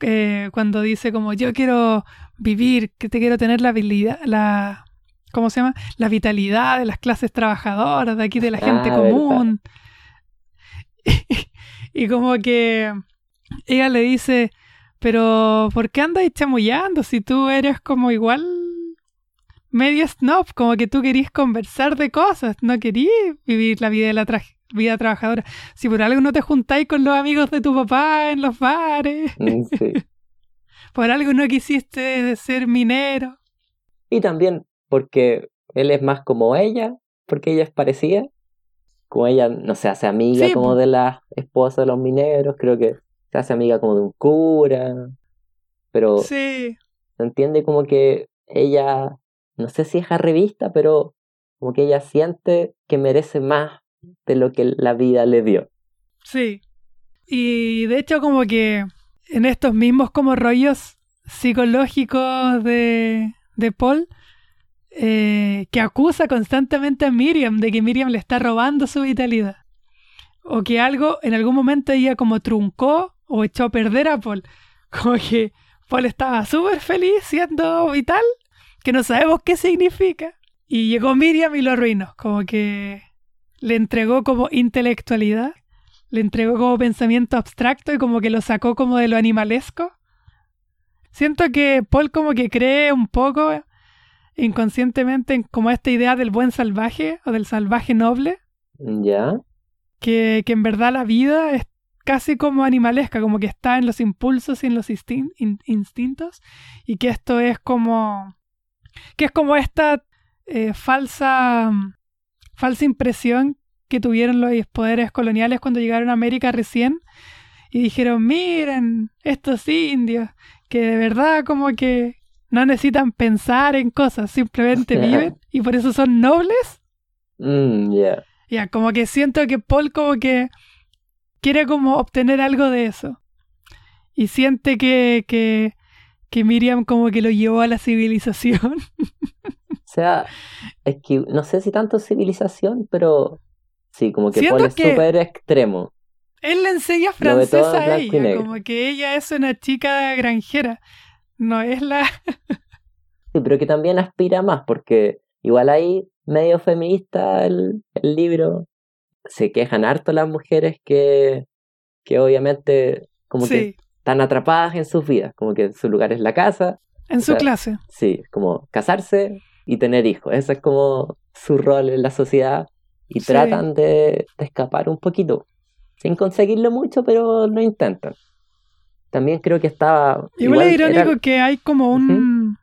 eh, cuando dice como yo quiero vivir, que te quiero tener la habilidad, la... ¿Cómo se llama? La vitalidad de las clases trabajadoras, de aquí de la gente Ah, verdad. común. y como que ella le dice, pero ¿por qué andas chamullando si tú eres como igual medio snob? Como que tú querías conversar de cosas, no querías vivir la vida de la vida trabajadora. Si por algo no te juntáis con los amigos de tu papá en los bares, Mm, Sí. por algo no quisiste ser minero. Y también porque él es más como ella, porque ella es parecida. Como ella no se hace amiga Sí, como de la esposa de los mineros, creo que se hace amiga como de un cura. Pero Sí, se entiende como que ella, no sé si es a revista, pero como que ella siente que merece más de lo que la vida le dio. sí. Y de hecho como que en estos mismos como rollos psicológicos de, de Paul, eh, que acusa constantemente a Miriam de que Miriam le está robando su vitalidad. O que algo en algún momento ella como truncó o echó a perder a Paul. Como que Paul estaba súper feliz siendo vital, que no sabemos qué significa. Y llegó Miriam y lo arruinó. Como que le entregó como intelectualidad le entregó como pensamiento abstracto y como que lo sacó como de lo animalesco. Siento que Paul como que cree un poco inconscientemente en como esta idea del buen salvaje o del salvaje noble. Ya. Que, que en verdad la vida es casi como animalesca, como que está en los impulsos y en los instintos, y que esto es como. Que es como esta eh, falsa. falsa impresión que tuvieron los poderes coloniales cuando llegaron a América recién y dijeron, miren, estos indios, que de verdad como que no necesitan pensar en cosas, simplemente viven y por eso son nobles. Mm, Ya, como que siento que Paul como que quiere como obtener algo de eso. Y siente que, que, que Miriam como que lo llevó a la civilización. o sea, es que no sé si tanto civilización, pero sí, como que es súper extremo. Él le enseña francés a ella, como que ella es una chica granjera, no es la... sí, pero que también aspira más, porque igual ahí medio feminista el, el libro, se quejan harto las mujeres que, que obviamente como que están atrapadas en sus vidas, como que su lugar es la casa. En su clase. Sí, como casarse y tener hijos. Ese es como su rol en la sociedad y tratan de, escapar un poquito. Sin conseguirlo mucho, pero lo intentan. También creo que estaba... Igual, es irónico que hay como un...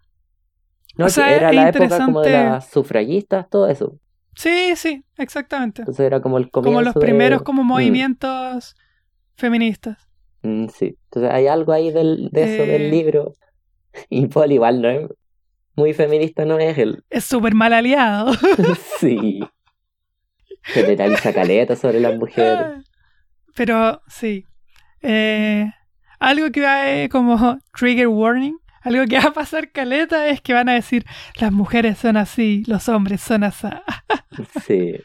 No, era la época como de las sufragistas, todo eso. Sí, sí, exactamente. Entonces era como el comienzo Como los primeros como mm. movimientos feministas. Mm, sí, entonces hay algo ahí del, de eso del eh. libro. Y Paul igual no es muy feminista, no es él. Es súper mal aliado. sí. Generaliza caleta sobre las mujeres. Pero sí. Eh, algo que va eh, como trigger warning algo que va a pasar caleta es que van a decir, las mujeres son así, los hombres son así. sí.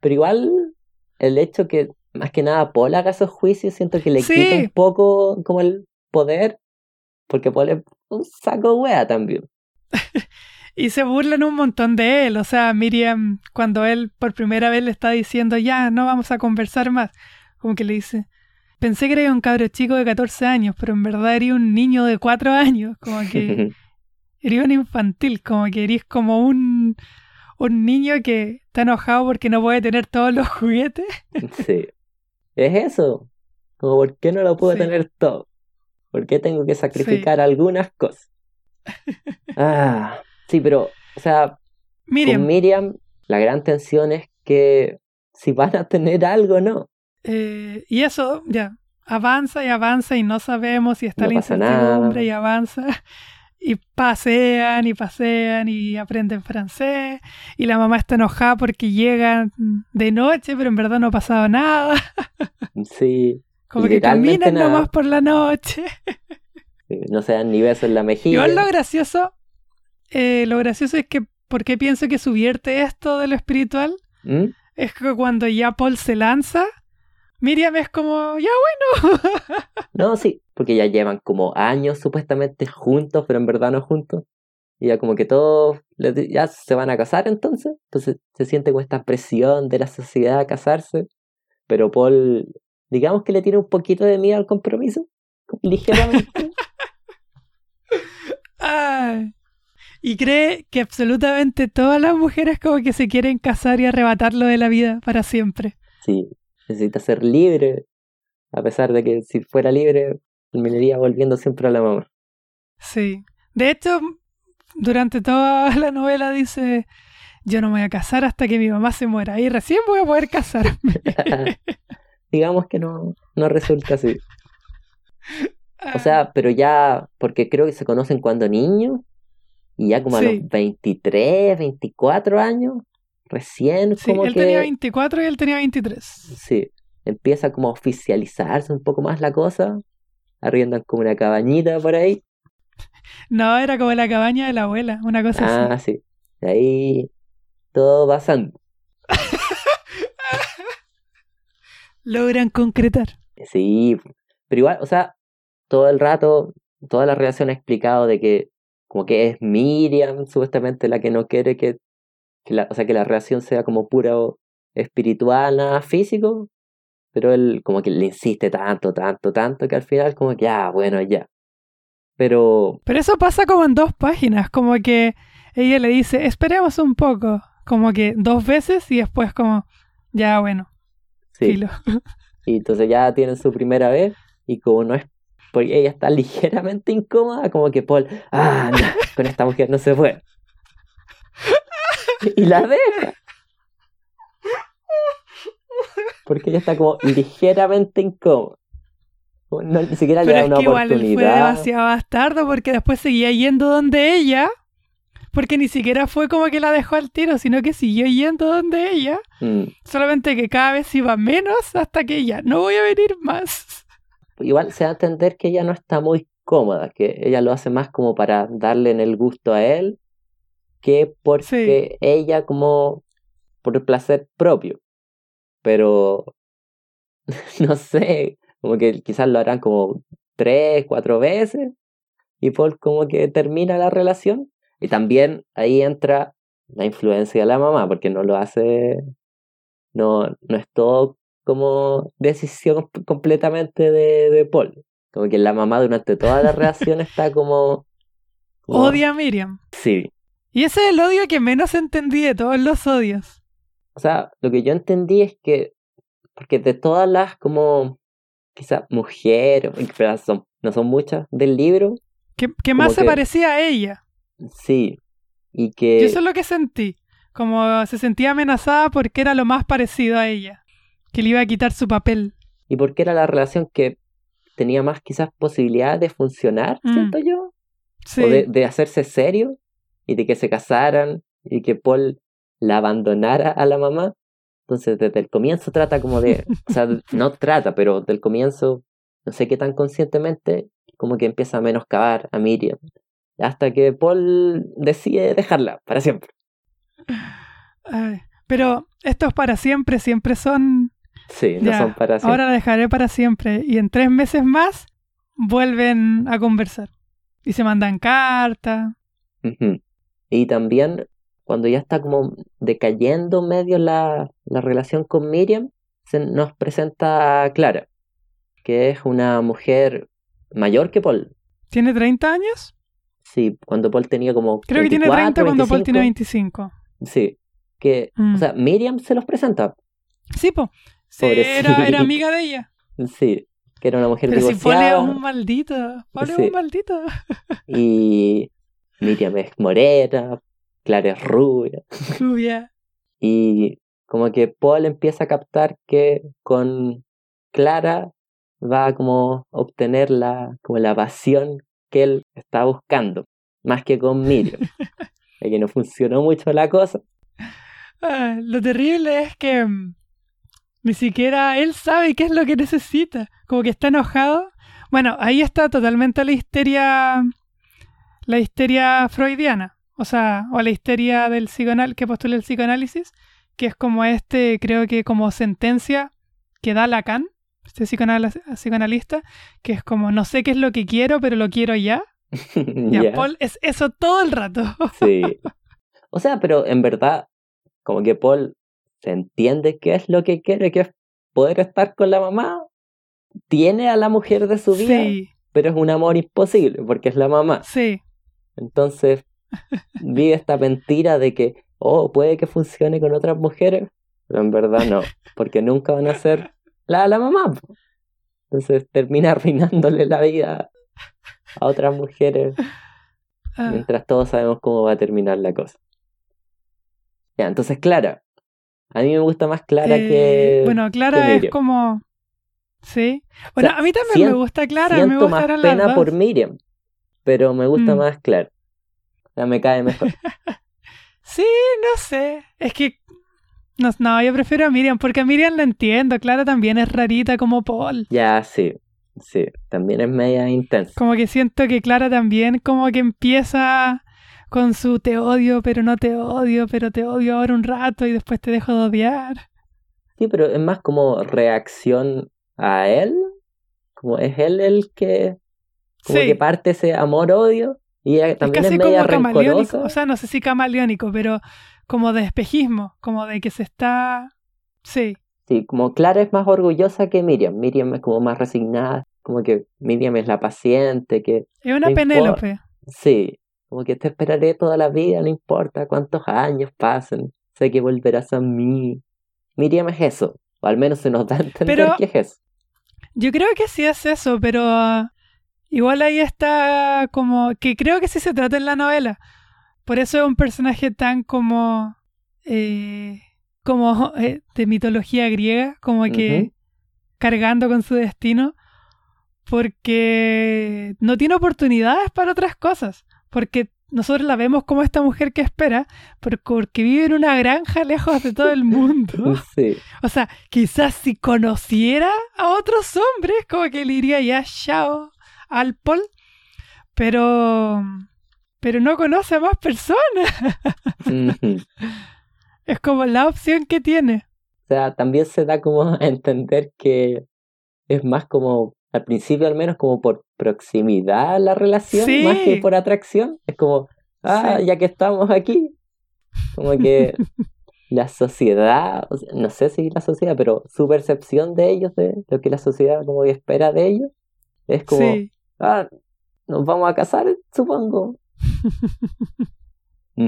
Pero igual, el hecho que más que nada Paul haga esos juicios, siento que le quita un poco como el poder, porque Paul es un saco wea también. y se burlan un montón de él. O sea, Miriam, cuando él por primera vez le está diciendo, ya, no vamos a conversar más, como que le dice, pensé que era un cabro chico de 14 años, pero en verdad era un niño de 4 años, como que era un infantil, como que eres como un, un niño que está enojado porque no puede tener todos los juguetes. sí, es eso, como por qué no lo puedo tener todo, por qué tengo que sacrificar algunas cosas. Ah, sí, pero, o sea, Miriam. con Miriam la gran tensión es que si van a tener algo o no. Eh, y eso ya avanza y avanza y no sabemos si está la incertidumbre y avanza. Y pasean y pasean y aprenden francés. Y la mamá está enojada porque llegan de noche, pero en verdad no ha pasado nada. Sí. Como que caminan nomás por la noche. no se dan ni besos en la mejilla. Igual lo gracioso, eh, lo gracioso es que, ¿por qué pienso que subierte esto de lo espiritual? ¿Mm? Es que cuando ya Paul se lanza, Miriam es como, ya bueno. no, sí, porque ya llevan como años supuestamente juntos, pero en verdad no juntos. Y ya como que todos ya se van a casar entonces. Entonces se siente con esta presión de la sociedad a casarse. Pero Paul, digamos que le tiene un poquito de miedo al compromiso. Ligeramente. y cree que absolutamente todas las mujeres como que se quieren casar y arrebatarlo de la vida para siempre. Sí, necesita ser libre, a pesar de que si fuera libre terminaría volviendo siempre a la mamá. Sí, de hecho, durante toda la novela dice, yo no me voy a casar hasta que mi mamá se muera y recién voy a poder casarme. Digamos que no, no resulta así. O sea, ah. pero ya, porque creo que se conocen cuando niños, y ya como a los 23, 24 años, recién sí, como él tenía 24 y él tenía 23. Sí, empieza como a oficializarse un poco más la cosa. Arriendan como una cabañita por ahí. No, era como la cabaña de la abuela, una cosa así. Ah, sí. De ahí todo pasando. Logran concretar. Sí, pero igual, o sea, todo el rato, toda la relación ha explicado de que como que es Miriam supuestamente la que no quiere que que la, o sea, que la relación sea como pura espiritual, nada físico, pero él como que le insiste tanto, tanto, tanto, que al final como que, ah, bueno, ya. Pero... Pero eso pasa como en dos páginas, como que ella le dice, esperemos un poco, como que dos veces y después como, ya, bueno, Sí. filo. Y entonces ya tienen su primera vez y como no es porque ella está ligeramente incómoda, como que Paul, ah, no, con esta mujer no se puede. Y la deja. Porque ella está como ligeramente incómoda. No, ni siquiera le Pero da es una que igual él fue oportunidad. demasiado bastardo porque después seguía yendo donde ella, porque ni siquiera fue como que la dejó al tiro, sino que siguió yendo donde ella, Mm. solamente que cada vez iba menos hasta que ya no voy a venir más. Igual se da a entender que ella no está muy cómoda, que ella lo hace más como para darle en el gusto a él, que porque ella como por el placer propio. Pero no sé, como que quizás lo harán como tres, cuatro veces y Paul como que termina la relación. Y también ahí entra la influencia de la mamá, porque no lo hace, no, no es todo como decisión completamente de, de Paul. Como que la mamá durante toda la relación está como... como- Odia a Miriam. Sí. Y ese es el odio que menos entendí de todos los odios. O sea, lo que yo entendí es que, porque de todas las como, quizás mujeres, pero son, no son muchas del libro, Que, que más se que- parecía a ella. sí. Y Yo que... eso es lo que sentí. Como se sentía amenazada porque era lo más parecido a ella. Que le iba a quitar su papel. Y porque era la relación que tenía más quizás posibilidades de funcionar, Mm. siento yo. Sí. o de, de hacerse serio y de que se casaran y que Paul la abandonara a la mamá. Entonces, desde el comienzo trata como de, o sea, no trata, pero del comienzo, no sé qué tan conscientemente, como que empieza a menoscabar a Miriam. Hasta que Paul decide dejarla para siempre. Ay, pero estos para siempre siempre son... Sí, no Ya, son para siempre. Ahora la dejaré para siempre. Y en tres meses más vuelven a conversar. Y se mandan cartas. Ujú. Y también, cuando ya está como decayendo medio la, la relación con Miriam, se nos presenta a Clara, que es una mujer mayor que Paul. ¿Tiene 30 años? Sí, cuando Paul tenía como Creo que tiene 24, 30 cuando Paul tiene 25. 25. Sí, que, Mm. o sea, Miriam se los presenta. Sí, po. Sí, era, era amiga de ella. Sí, que era una mujer Pero si Paul es divorciada. un maldito. Paul es Sí. un maldito. Y Miriam es morena, Clara es rubia. Rubia. Y como que Paul empieza a captar que con Clara va a como obtener la, como la pasión que él está buscando, más que con Miriam. Ya que no funcionó mucho la cosa. Ah, lo terrible es que mm, ni siquiera él sabe qué es lo que necesita. Como que está enojado. Bueno, ahí está totalmente la histeria. La histeria freudiana. O sea, o la histeria del psicoanal que postula el psicoanálisis. Que es como este, creo que como sentencia que da Lacan, este psicoanal- psicoanalista, que es como no sé qué es lo que quiero, pero lo quiero ya. Ya, Ya, Paul es eso todo el rato. sí. O sea, pero en verdad, como que Paul se entiende qué es lo que quiere, que es poder estar con la mamá. Tiene a la mujer de su vida, Sí, pero es un amor imposible porque es la mamá. sí. Entonces, vive esta mentira de que, oh, puede que funcione con otras mujeres, pero en verdad no, porque nunca van a ser la, la mamá. Entonces termina arruinándole la vida a otras mujeres, Ah. mientras todos sabemos cómo va a terminar la cosa. Ya, entonces Clara. A mí me gusta más Clara Eh, que. Bueno, que Clara es como. Sí. Bueno, sea, a mí también me gusta Clara, me Siento más las pena dos. por Miriam, pero me gusta Mm. más Clara. O sea, me cae mejor. Sí, no sé. Es que. No, no, yo prefiero a Miriam, porque a Miriam la entiendo. Clara también es rarita como Paul. Ya, sí, sí, también es media intensa. Como que siento que Clara también como que empieza con su te odio, pero no te odio, pero te odio ahora un rato y después te dejo de odiar. Sí, pero es más como reacción a él, como es él el que, como Sí. que parte ese amor-odio, y también es, casi media como camaleónico. O sea, no sé si camaleónico, pero como de espejismo, como de que se está. Sí, Sí, como Clara es más orgullosa que Miriam. Miriam es como más resignada. Como que Miriam es la paciente, que... Es una No Penélope. Sí, como que te esperaré toda la vida, no importa cuántos años pasen. Sé que volverás a mí. Miriam es eso. O al menos se nos da a entender Pero- que es eso. Yo creo que sí es eso, pero igual ahí está como que creo que sí se trata en la novela. Por eso es un personaje tan como eh, como eh, de mitología griega, como que cargando con su destino, porque no tiene oportunidades para otras cosas, porque nosotros la vemos como esta mujer que espera, porque vive en una granja lejos de todo el mundo. Sí, O sea, quizás si conociera a otros hombres, como que le iría ya chao al Paul, pero pero no conoce a más personas. Es como la opción que tiene. O sea, también se da como a entender que es más como, al principio al menos, como por proximidad la relación, Sí. más que por atracción. Es como, ah, Sí. ya que estamos aquí. Como que la sociedad, o sea, no sé si la sociedad, pero su percepción de ellos, de lo que la sociedad como que espera de ellos, es como, Sí, ah, nos vamos a casar, supongo.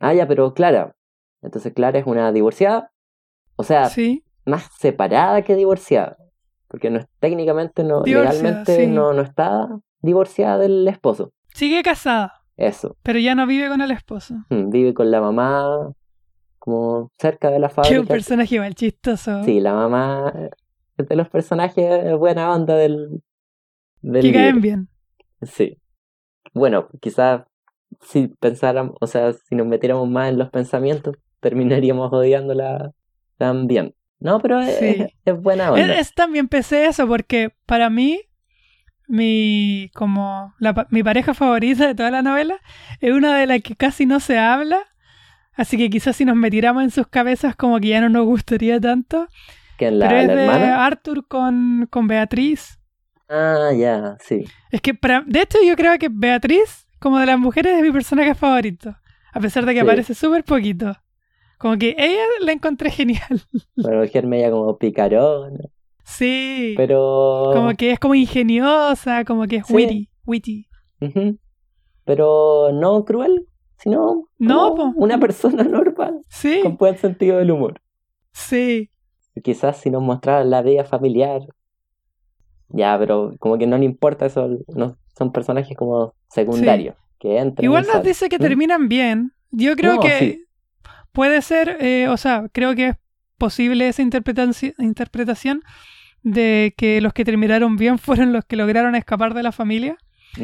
Ah, ya, pero Clara. Entonces Clara es una divorciada. O sea, sí, más separada que divorciada. Porque no es, técnicamente no, Divorciada, legalmente sí. no, no está divorciada del esposo. sigue casada, Eso. pero ya no vive con el esposo. Mm, Vive con la mamá, como cerca de la Que es un fábrica. personaje igual chistoso. Sí, la mamá es de los personajes buena onda del, del que caen bien. Sí. Bueno, quizás si pensáramos, o sea, si nos metiéramos más en los pensamientos, terminaríamos odiándola también. No, pero es, Sí. es buena onda. es- también pensé eso porque para mí mi como la mi pareja favorita de toda la novela es una de las que casi no se habla, así que quizás si nos metiéramos en sus cabezas como que ya no nos gustaría tanto, Que la, pero es la de hermana. Arthur con, con Beatriz. Ah, ya, sí. Es que para, de hecho yo creo que Beatriz como de las mujeres es mi personaje favorito, a pesar de que Sí. aparece súper poquito. Como que ella la encontré genial. Bueno, mujer media como picarona, Sí. pero... Como que es como ingeniosa, como que es Sí. witty, witty. Pero no cruel, sino No, po. una persona normal, Sí, con buen sentido del humor. sí, Y Quizás si nos mostraran la vida familiar. Ya, pero como que no le importa eso, no, son personajes como secundarios, que entran Igual nos dice que ¿Mm? terminan bien. Yo creo No, que sí. puede ser, eh, o sea, creo que es posible esa interpretaci- interpretación de que los que terminaron bien fueron los que lograron escapar de la familia,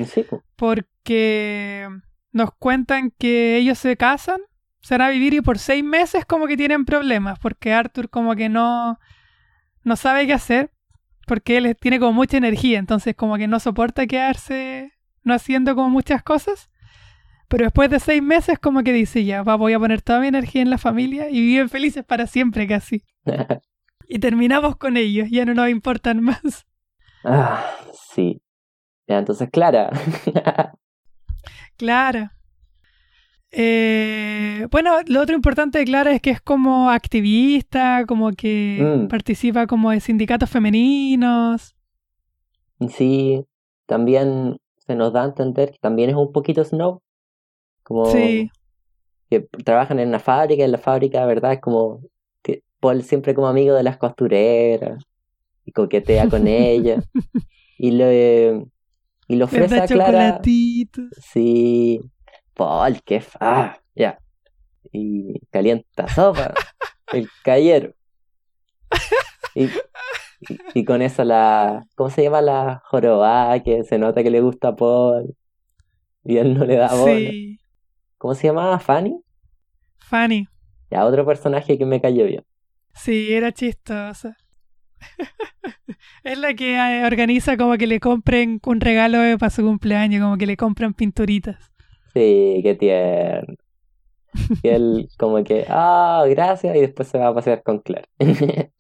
Sí, po. porque nos cuentan que ellos se casan, se van a vivir y por seis meses como que tienen problemas, porque Arthur como que no, no sabe qué hacer, porque él tiene como mucha energía, entonces como que no soporta quedarse no haciendo como muchas cosas. Pero después de seis meses como que dice ya, va, voy a poner toda mi energía en la familia y viven felices para siempre casi. Y terminamos con ellos, ya no nos importan más. ah, sí. Ya, entonces, Clara. Clara. Eh, bueno, lo otro importante de Clara es que es como activista, como que Mm. participa como de sindicatos femeninos. sí, también se nos da a entender que también es un poquito snob. Como Sí, que trabajan en una fábrica, en la fábrica, ¿verdad? Es como que Paul siempre como amigo de las costureras y coquetea con ellas y le y le ofrece a Clara sí Paul qué fa ah, ya. Y calienta sopa el cayero y, y, y con eso la ¿cómo se llama la jorobada que se nota que le gusta a Paul. Y él no le da bola. Sí, ¿cómo se llamaba Fanny? Fanny. ya otro personaje que me cayó bien. Sí, era chistosa. es la que eh, organiza como que le compren un regalo eh, para su cumpleaños, como que le compran pinturitas. Sí, qué tierno. Y él como que, ah, gracias, y después se va a pasear con Claire.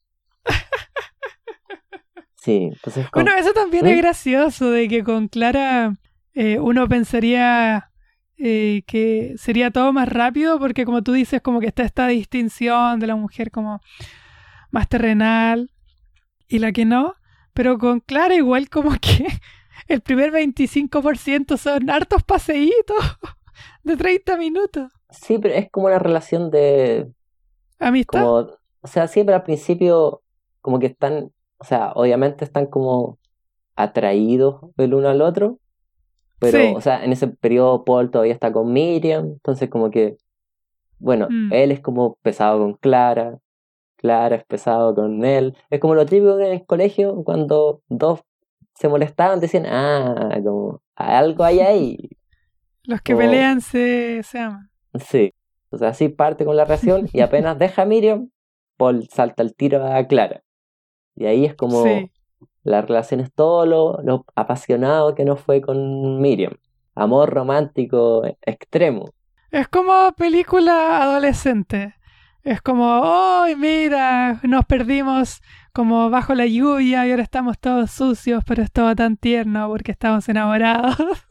Sí, entonces Bueno, eso también ¿Mm? es gracioso, de que con Clara eh, uno pensaría eh, que sería todo más rápido, porque como tú dices, como que está esta distinción de la mujer como más terrenal y la que no. Pero con Clara igual como que el primer 25% son hartos paseitos de 30 minutos. Sí, pero es como una relación de... Amistad. Como, o sea, siempre al principio como que están, o sea, obviamente están como atraídos el uno al otro, pero, Sí. o sea, en ese periodo Paul todavía está con Miriam, entonces como que, bueno, Mm. él es como pesado con Clara, Clara es pesado con él, es como lo típico en el colegio cuando dos se molestaban, decían, ah, como algo hay ahí, Los que pelean se, se aman. sí, o sea, así parte con la relación y apenas deja a Miriam, Paul salta el tiro a Clara, y ahí es como... Sí. La relación es todo lo, lo apasionado que no fue con Miriam. Amor romántico extremo. Es como película adolescente. Es como, ¡ay, mira! Nos perdimos como bajo la lluvia y ahora estamos todos sucios, pero es todo tan tierno porque estamos enamorados.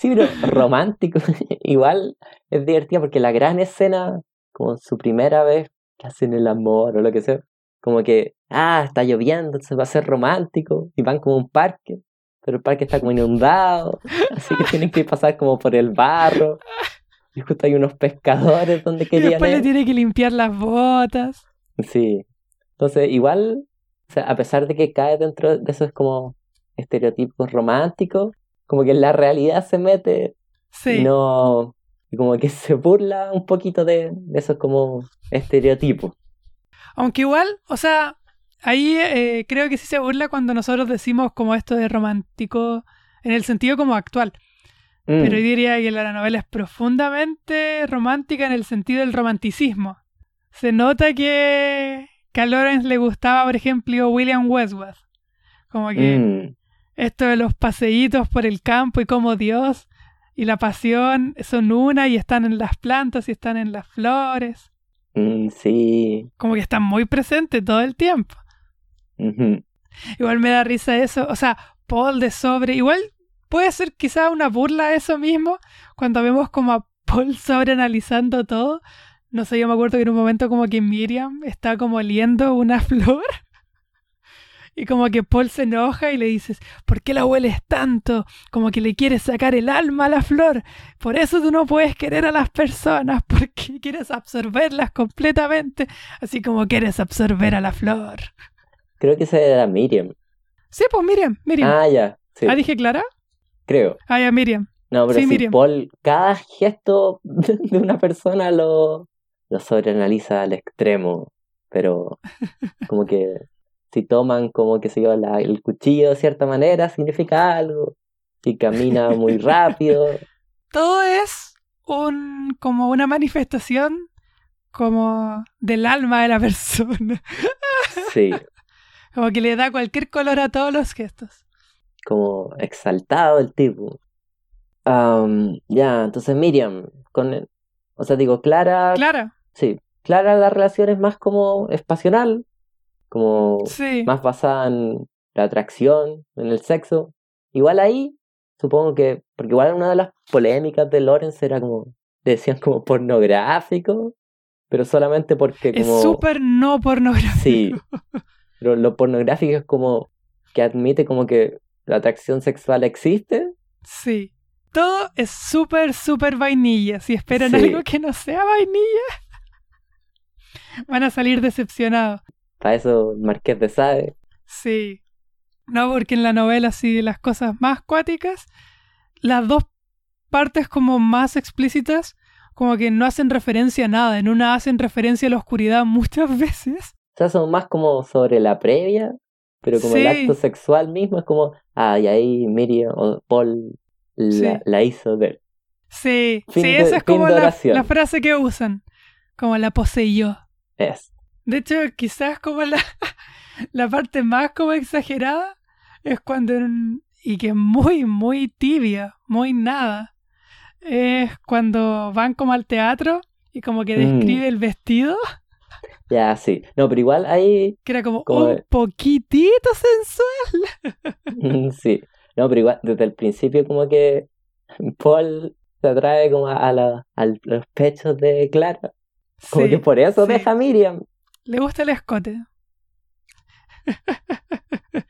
Sí, pero romántico. Igual es divertido porque la gran escena, como su primera vez que hacen el amor o lo que sea, como que, ah, está lloviendo, entonces va a ser romántico. Y van como a un parque, pero el parque está como inundado, así que tienen que pasar como por el barro. Y justo hay unos pescadores donde Y querían después le tiene que limpiar las botas. Sí. Entonces, igual, o sea, a pesar de que cae dentro de esos como estereotipos románticos, como que en la realidad se mete Sí. y no, y como que se burla un poquito de, de esos como estereotipos. Aunque igual, o sea, ahí eh, creo que sí se burla cuando nosotros decimos como esto de romántico en el sentido como actual. Mm, Pero yo diría que la novela es profundamente romántica en el sentido del romanticismo. Se nota que, que a Lawrence le gustaba, por ejemplo, William Westwood. Como que mm, esto de los paseitos por el campo y como Dios y la pasión son una y están en las plantas y están en las flores. mm, sí. Como que están muy presentes todo el tiempo. Igual me da risa eso. O sea, Paul de sobre. Igual puede ser quizá una burla a eso mismo. Cuando vemos como a Paul sobreanalizando todo. No sé, yo me acuerdo que en un momento como que Miriam está como oliendo una flor. Y como que Paul se enoja y le dices, ¿por qué la hueles tanto? Como que le quieres sacar el alma a la flor. Por eso tú no puedes querer a las personas, porque quieres absorberlas completamente, así como quieres absorber a la flor. Creo que esa era Miriam. Sí, pues Miriam, Miriam. Ah, ya, sí, Ah, dije Clara. creo. Ah, ya, Miriam. No, pero Sí, Miriam. Paul, cada gesto de una persona lo, lo sobreanaliza al extremo, pero como que si toman como que se yo la- el cuchillo de cierta manera significa algo, si camina muy rápido, Todo es un como una manifestación como del alma de la persona. sí, Como que le da cualquier color a todos los gestos. como exaltado el tipo. Am, ya, entonces Miriam, con, o sea, digo, Clara, Clara. Sí, Clara la relación es más como es pasional, como Sí. más basada en la atracción, en el sexo. Igual ahí, supongo que, porque igual una de las polémicas de Lawrence era como, decían como pornográfico, pero solamente porque Es como... súper no pornográfico. Sí, pero lo pornográfico es como que admite como que la atracción sexual existe. Sí. Todo es súper, súper vainilla. Si esperan Sí. algo que no sea vainilla, van a salir decepcionados. Para eso Marqués de Sade. Sí. No, porque en la novela, sí, las cosas más cuáticas, las dos partes como más explícitas, como que no hacen referencia a nada. En una hacen referencia a la oscuridad muchas veces. O sea, son más como sobre la previa, pero como el acto sexual mismo es como, ah, y ahí Miriam o Paul la, Sí. la hizo de él. Sí, Fin sí, de- esa es como la frase que usan. Como la poseyó. Es. De hecho, quizás como la, la parte más como exagerada es cuando, en- y que es muy, muy tibia, muy nada, es cuando van como al teatro y como que Mm. describe el vestido, Ya, sí. No, pero igual ahí, que era como Como un poquitito sensual. sí. No, pero igual desde el principio como que Paul se atrae como a, la, a los pechos de Clara. Como Sí, que por eso sí. deja a Miriam. Le gusta el escote.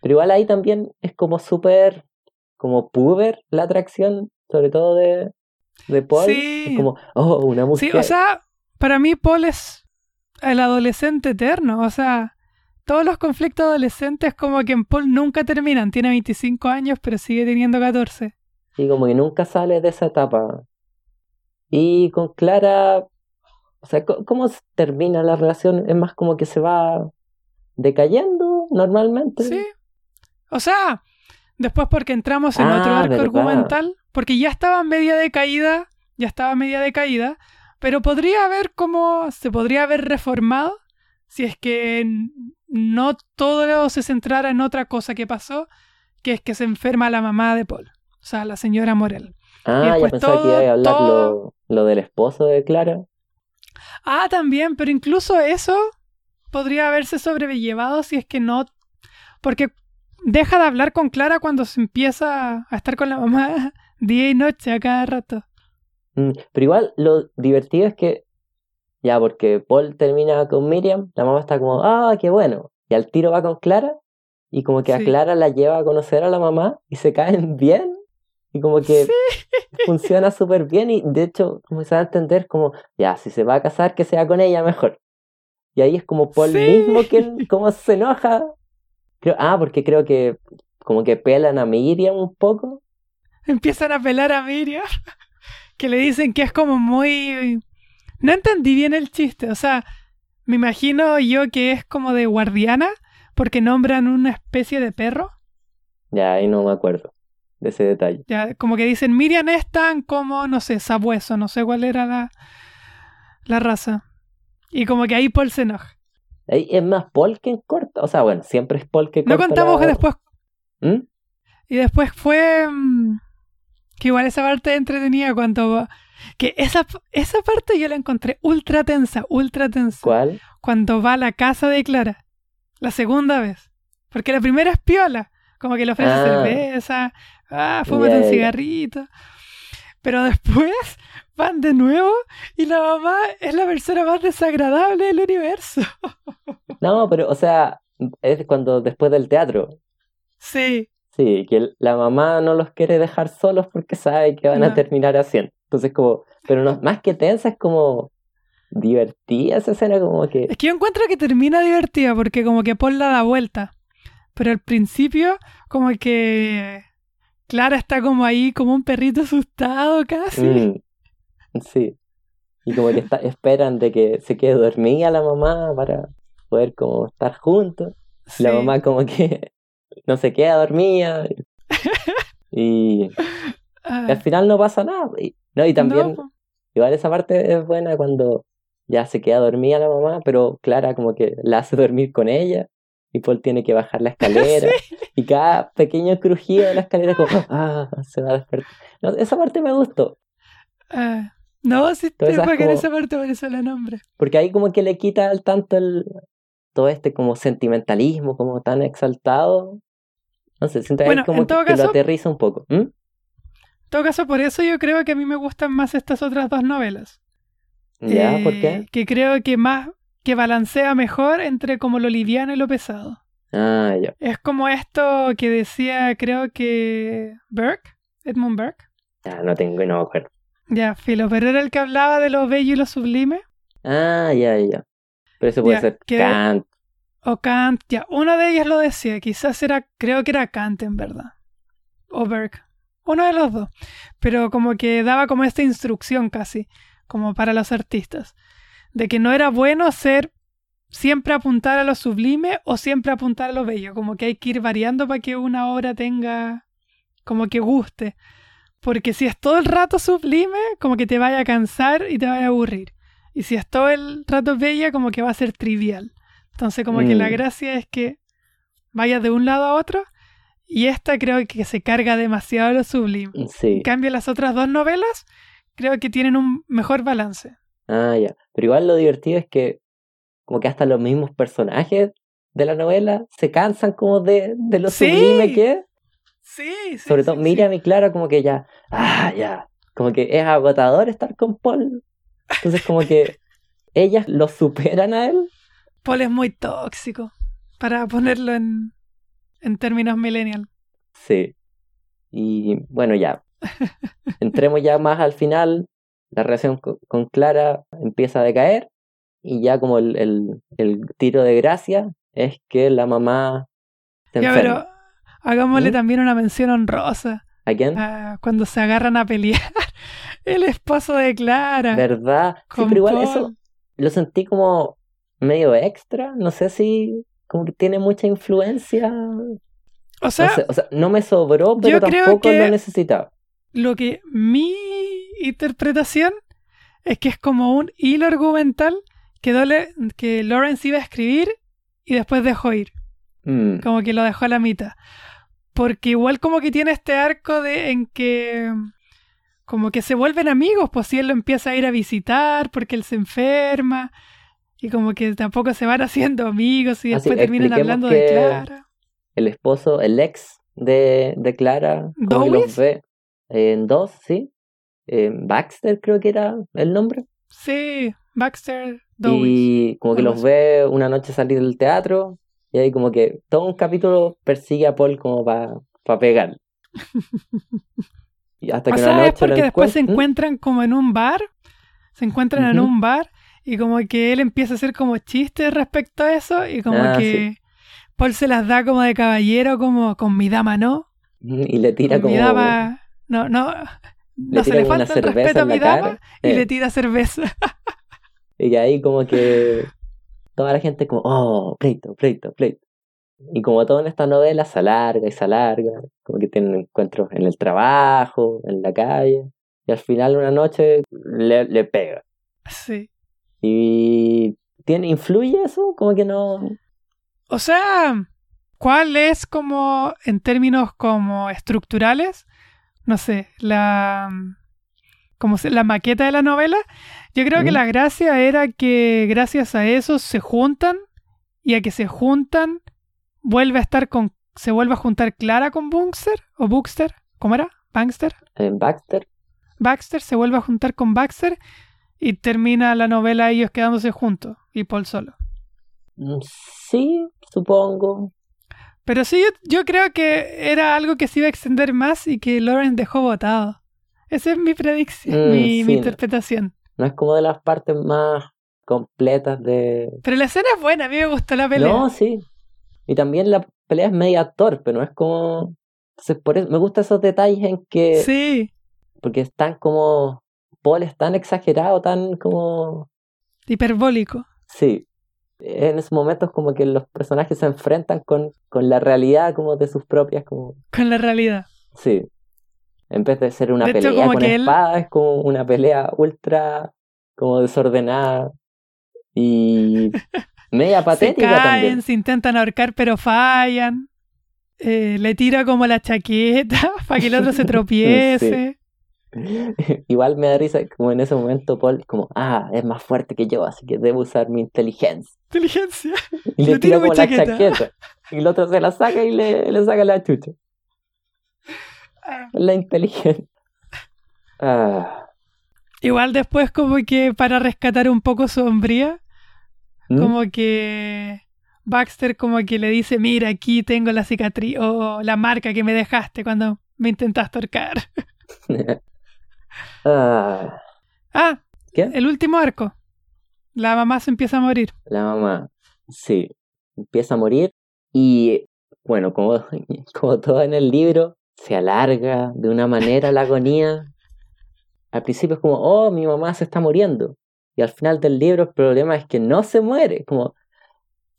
Pero igual ahí también es como súper, como puber la atracción, sobre todo de, de Paul. Sí. Es como, oh, una Sí, música. o sea, para mí Paul es el adolescente eterno. O sea, todos los conflictos adolescentes como que en Paul nunca terminan. Tiene 25 años, pero sigue teniendo 14. Sí, como que nunca sale de esa etapa. Y con Clara, o sea, ¿cómo termina la relación? Es más como que se va decayendo normalmente. Sí. O sea, después porque entramos en Ah, otro arco verdad. argumental, porque ya estaba media decaída, ya estaba media decaída, pero podría haber como, se podría haber reformado si es que no todo se centrara en otra cosa que pasó, que es que se enferma la mamá de Paul, o sea, la señora Morel. Ah, Y ya pensaba que todo- iba a hablar todo- lo, lo del esposo de Clara. Ah, también, pero incluso eso podría haberse sobrellevado si es que no. Porque deja de hablar con Clara cuando se empieza a estar con la mamá día y noche a cada rato. Mm, Pero igual lo divertido es que, ya, porque Paul termina con Miriam, la mamá está como, ah, qué bueno. Y al tiro va con Clara, y como que a. Clara la lleva a conocer a la mamá, y se caen bien, y como que funciona súper bien, y de hecho, como se da a entender, como, ya, si se va a casar, que sea con ella mejor. Y ahí es como Paul Sí. mismo que como se enoja. Creo, ah, porque creo que como que pelan a Miriam un poco. Empiezan a pelar a Miriam, que le dicen que es como muy. No entendí bien el chiste, o sea, me imagino yo que es como de guardiana, porque nombran una especie de perro. Ya, ahí no me acuerdo de ese detalle. Ya, como que dicen, Miriam es tan como, no sé, sabueso, no sé cuál era la, la raza. Y como que ahí Paul se enoja. Ahí es más Paul que corta. O sea, bueno, siempre es Paul que No corta. contamos que después, ¿Mm? y después fue, mm, que igual esa parte entretenida cuando, que esa, esa parte yo la encontré ultra tensa, ultra tensa. ¿Cuál? Cuando va a la casa de Clara, la segunda vez. Porque la primera es piola, como que le ofrece Ah. cerveza, ah, fúmate Ya, un cigarrito. Pero después van de nuevo y la mamá es la persona más desagradable del universo. No, pero, o sea, es cuando después del teatro. Sí, Sí, que la mamá no los quiere dejar solos porque sabe que van a terminar haciendo. Entonces, como, pero no, más que tensa, es como divertida esa escena, como que. es que yo encuentro que termina divertida porque como que Paul la da vuelta. Pero al principio como que Clara está como ahí como un perrito asustado casi. Mm, sí. Y como que está- esperan de que se quede dormida la mamá para poder como estar juntos. Sí. La mamá como que no se queda dormida. Y Ah, al final no pasa nada. Y, no, y también, no, igual esa parte es buena cuando ya se queda dormida la mamá, pero Clara como que la hace dormir con ella. Y Paul tiene que bajar la escalera. Y cada pequeño crujido de la escalera como, ah, se va a despertar. No, esa parte me gustó. ah, no, sí, te que en como- esa parte por eso la nombre. Porque ahí como que le quita al tanto el todo este como sentimentalismo, como tan exaltado. No sé, siento ahí como en todo que, que lo aterriza un poco. ¿Mm? En todo caso, por eso yo creo que a mí me gustan más estas otras dos novelas. ¿Ya? ¿Por Eh, qué? Que creo que más, que balancea mejor entre como lo liviano y lo pesado. Ah, ya. Es como esto que decía, creo que Burke, Edmund Burke. Ya, no tengo, no me acuerdo. Ya, filo, pero era el que hablaba de lo bello y lo sublime. Ah, ya, ya. Pero eso puede Ya, ser que- Kant. O Kant, ya, uno de ellos lo decía, quizás era, creo que era Kant en verdad. O Burke. Uno de los dos. Pero como que daba como esta instrucción casi, como para los artistas. De que no era bueno ser siempre apuntar a lo sublime o siempre apuntar a lo bello. Como que hay que ir variando para que una obra tenga, como que guste. Porque si es todo el rato sublime, como que te vaya a cansar y te vaya a aburrir. Y si es todo el rato bella, como que va a ser trivial. Entonces como que la Mm. gracia es que vayas de un lado a otro. Y esta creo que se carga demasiado a lo sublime. En Sí. cambio, las otras dos novelas creo que tienen un mejor balance. Ah, ya. Pero igual lo divertido es que como que hasta los mismos personajes de la novela se cansan como de, de lo Sí. sublime que es. Sí, sí. Sobre sí, todo sí. Miriam y Clara como que ya, ah, ya, como que es agotador estar con Paul. Entonces como que ellas lo superan a él. Paul es muy tóxico. para ponerlo en, en términos millennial. Sí. Y bueno, ya. Entremos ya más al final. La relación co- con Clara empieza a decaer. Y ya como el, el- el tiro de gracia es que la mamá se Ya, enferma. pero hagámosle ¿Mm? también una mención honrosa ¿A quién? cuando se agarran a pelear. El esposo de Clara. ¿Verdad? Sí, pero igual Paul. eso lo sentí como medio extra. No sé si como que tiene mucha influencia. O sea, no, sé, o sea, no me sobró, pero yo creo tampoco que- lo necesitaba. lo que mi interpretación es que es como un hilo argumental que, Dole- que Lawrence iba a escribir y después dejó ir. Mm, Como que lo dejó a la mitad. Porque igual como que tiene este arco de en que como que se vuelven amigos, pues si él lo empieza a ir a visitar porque él se enferma y como que tampoco se van haciendo amigos y después terminan hablando de Clara. El esposo, el ex de, de Clara, como los ve en dos, ¿sí? Eh, Baxter creo que era el nombre. Sí, Baxter Dowis. Y como que los ve una noche salir del teatro y ahí como que todo un capítulo persigue a Paul como para pegar. Y hasta O que sea, una es noche lo porque después se ¿Mm? encuentran como en un bar, se encuentran en un bar y como que él empieza a hacer como chistes respecto a eso y como Ah, que Paul se las da como de caballero, como con mi dama, ¿no? y le tira Con mi como dama, no, no, no se le falta el cerveza respeto a mi dama y Eh. le tira cerveza. Y ahí como que toda la gente como, oh, pleito, pleito, pleito. Y como todo en esta novela se alarga y se alarga, como que tienen encuentros en el trabajo, en la calle, y al final una noche le, le pega. Sí. Y tiene, influye eso, como que no... O sea, ¿cuál es como, en términos como estructurales, no sé, la, como se- la maqueta de la novela? Yo creo que la gracia era que gracias a eso se juntan y a que se juntan vuelve a estar con, se vuelve a juntar Clara con Buxter o Buxter, ¿cómo era? Bangster. En Baxter, Baxter se vuelve a juntar con Baxter y termina la novela ellos quedándose juntos y Paul solo. mm, sí, supongo. Pero sí, yo, creo que era algo que se iba a extender más y que Lawrence dejó votado. Esa es mi predicción, Mm, mi, sí, mi no. interpretación. No es como de las partes más completas de... Pero la escena es buena, a mí me gustó la pelea. No, sí. Y también la pelea es media torpe, no es como... Entonces, por eso me gustan esos detalles en que... Sí, Porque es tan como... Paul es tan exagerado, tan como... hiperbólico. Sí. En esos momentos como que los personajes se enfrentan con, con la realidad como de sus propias, como... Con la realidad. Sí. En vez de ser una De hecho, pelea como con él- espada, es como una pelea ultra como desordenada y media Se patética caen, también. se intentan ahorcar, pero fallan. Eh, le tira como la chaqueta para que el otro se tropiece. Igual me da risa como en ese momento Paul como, ah, es más fuerte que yo, así que debo usar mi inteligencia. Inteligencia. Y Le le tiro tira como la chaqueta. chaqueta. Y el otro se la saca y le, le saca la chucha. Ah. La inteligencia. Ah. Igual después como que para rescatar un poco su hombría, ¿Mm? como que Baxter como que le dice, mira, aquí tengo la cicatriz o la marca que me dejaste cuando me intentaste ahorcar. Ah. Ah, ¿Qué? el último arco. La mamá se empieza a morir. La mamá, sí, empieza a morir y, bueno, como, como todo en el libro, se alarga de una manera la agonía. Al principio es como, oh, mi mamá se está muriendo. Y al final del libro el problema es que no se muere. Como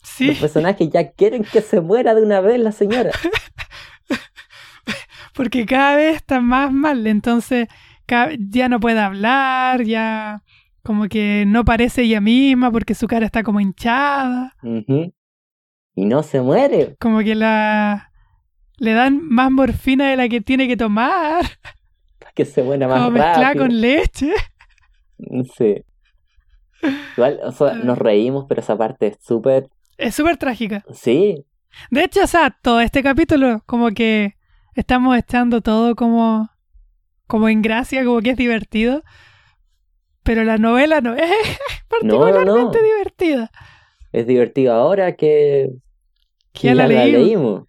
Sí, los personajes ya quieren que se muera de una vez la señora. porque cada vez está más mal. Entonces ya no puede hablar, ya como que no parece ella misma porque su cara está como hinchada. Y no se muere. Como que la... Le dan más morfina de la que tiene que tomar. Para que se muera más Como rápido. con leche. Sí. Igual, o sea, nos reímos, pero esa parte es súper... Es súper trágica. Sí, De hecho, o sea, todo este capítulo como que estamos echando todo como, como en gracia, como que es divertido. Pero la novela no es No, no, no. particularmente divertida. es divertido ahora que Que ya, la, leímos. leímos.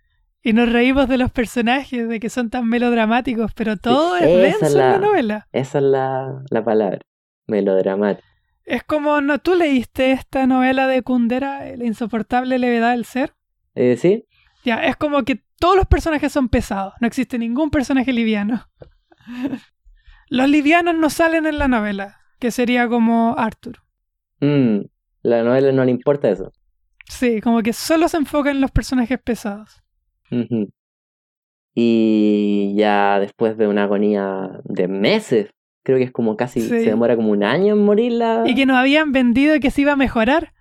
Y nos reímos de los personajes, de que son tan melodramáticos, pero todo es denso en la novela. Esa es la, la palabra, melodramático. Es como, ¿no? ¿tú leíste esta novela de Kundera, La insoportable levedad del ser? Eh, sí. Ya, es como que todos los personajes son pesados, no existe ningún personaje liviano. los livianos no salen en la novela, que sería como Arthur. Mm, la novela no le importa eso. Sí, como que solo se enfoca en los personajes pesados. Y ya después de una agonía de meses, creo que es como casi, Sí. se demora como un año en morir la... Y que nos habían vendido que se iba a mejorar.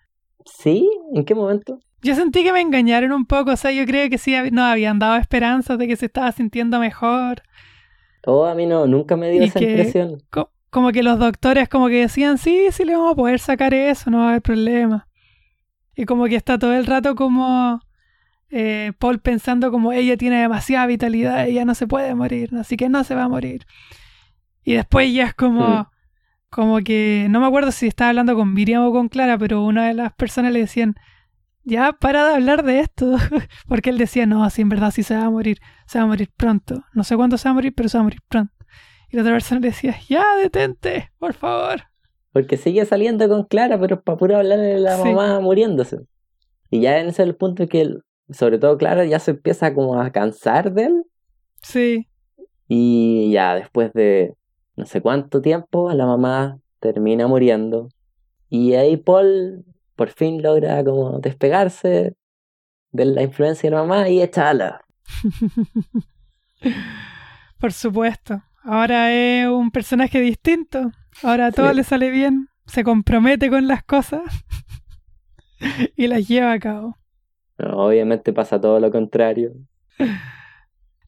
¿Sí? ¿En qué momento? Yo sentí que me engañaron un poco, o sea, yo creo que sí nos habían dado esperanzas de que se estaba sintiendo mejor. Oh, a mí no, nunca me dio Y esa que- impresión. Co- como que los doctores como que decían, sí, sí le vamos a poder sacar eso, no va a haber problema. Y como que está todo el rato como eh, Paul pensando como ella tiene demasiada vitalidad, ella no se puede morir, así que no se va a morir. Y después ya es como, Mm. como que, no me acuerdo si estaba hablando con Miriam o con Clara, pero una de las personas le decían, ya para de hablar de esto, porque él decía, no, sí, en verdad sí se va a morir, se va a morir pronto, no sé cuándo se va a morir, pero se va a morir pronto. Y la otra persona le decía, ya, detente, por favor. Porque sigue saliendo con Clara, pero para puro hablarle de la Sí. mamá muriéndose. Y ya en ese es el punto que, él- sobre todo Clara, ya se empieza como a cansar de él. Sí, Y ya después de no sé cuánto tiempo, la mamá termina muriendo. Y ahí Paul por fin logra como despegarse de la influencia de la mamá y echala. por supuesto. Ahora es un personaje distinto. Ahora todo Sí. le sale bien. Se compromete con las cosas y las lleva a cabo. No, obviamente pasa todo lo contrario.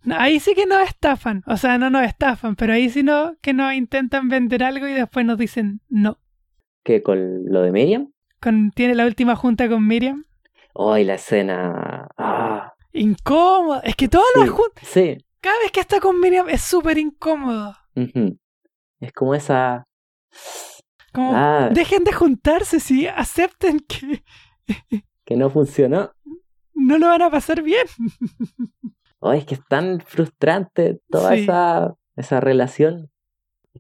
No, ahí sí que nos estafan. O sea, no nos estafan, pero ahí sí no, que nos intentan vender algo y después nos dicen no. Que con lo de Miriam. Con, tiene la última junta con Miriam. Hoy la escena. Ah, Incómodo. Es que todas las sí, juntas. sí. Cada vez que está con Miriam es súper incómodo. Es como esa. Como, Ah, dejen de juntarse, sí. Acepten que que no funcionó. no lo van a pasar bien. Oh, es que es tan frustrante toda Sí. esa, esa relación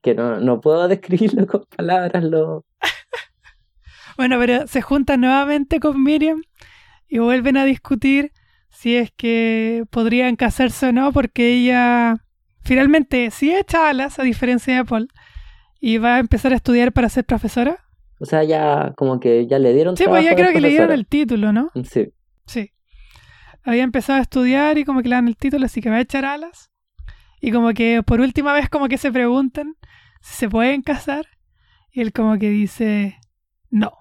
que no, no puedo describirlo con palabras. Lo... Bueno, pero se juntan nuevamente con Miriam y vuelven a discutir si es que podrían casarse o no, porque ella finalmente sí echa alas, a diferencia de Paul, y va a empezar a estudiar para ser profesora. O sea, ya como que ya le dieron Sí, pues ya creo que le dieron el título, ¿no? Sí, Sí. Había empezado a estudiar y como que le dan el título, así que va a echar alas. Y como que por última vez como que se preguntan si se pueden casar. Y él como que dice, no.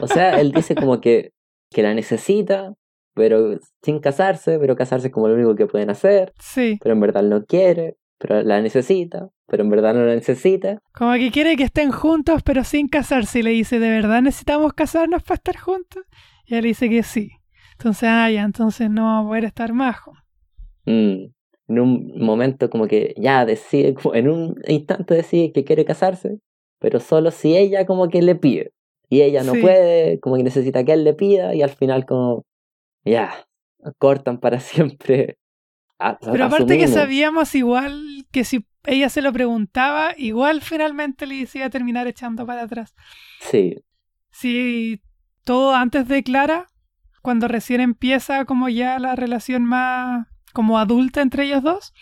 O sea, él dice como que, que la necesita, pero sin casarse, pero casarse es como lo único que pueden hacer, Sí. pero en verdad no quiere, pero la necesita, pero en verdad no la necesita. Como que quiere que estén juntos pero sin casarse. Y le dice, ¿de verdad necesitamos casarnos para estar juntos? Y él dice que sí. Entonces, ah, ya, entonces no vamos a poder estar más. Mm, En un momento como que ya decide, en un instante decide que quiere casarse, pero solo si ella como que le pide. Y ella no Sí. puede, como que necesita que él le pida, y al final como, ya, cortan para siempre. a- Pero aparte que sabíamos igual que si ella se lo preguntaba, igual finalmente le iba a terminar echando para atrás. Sí, Sí, todo antes de Clara, cuando recién empieza como ya la relación más como adulta entre ellos dos,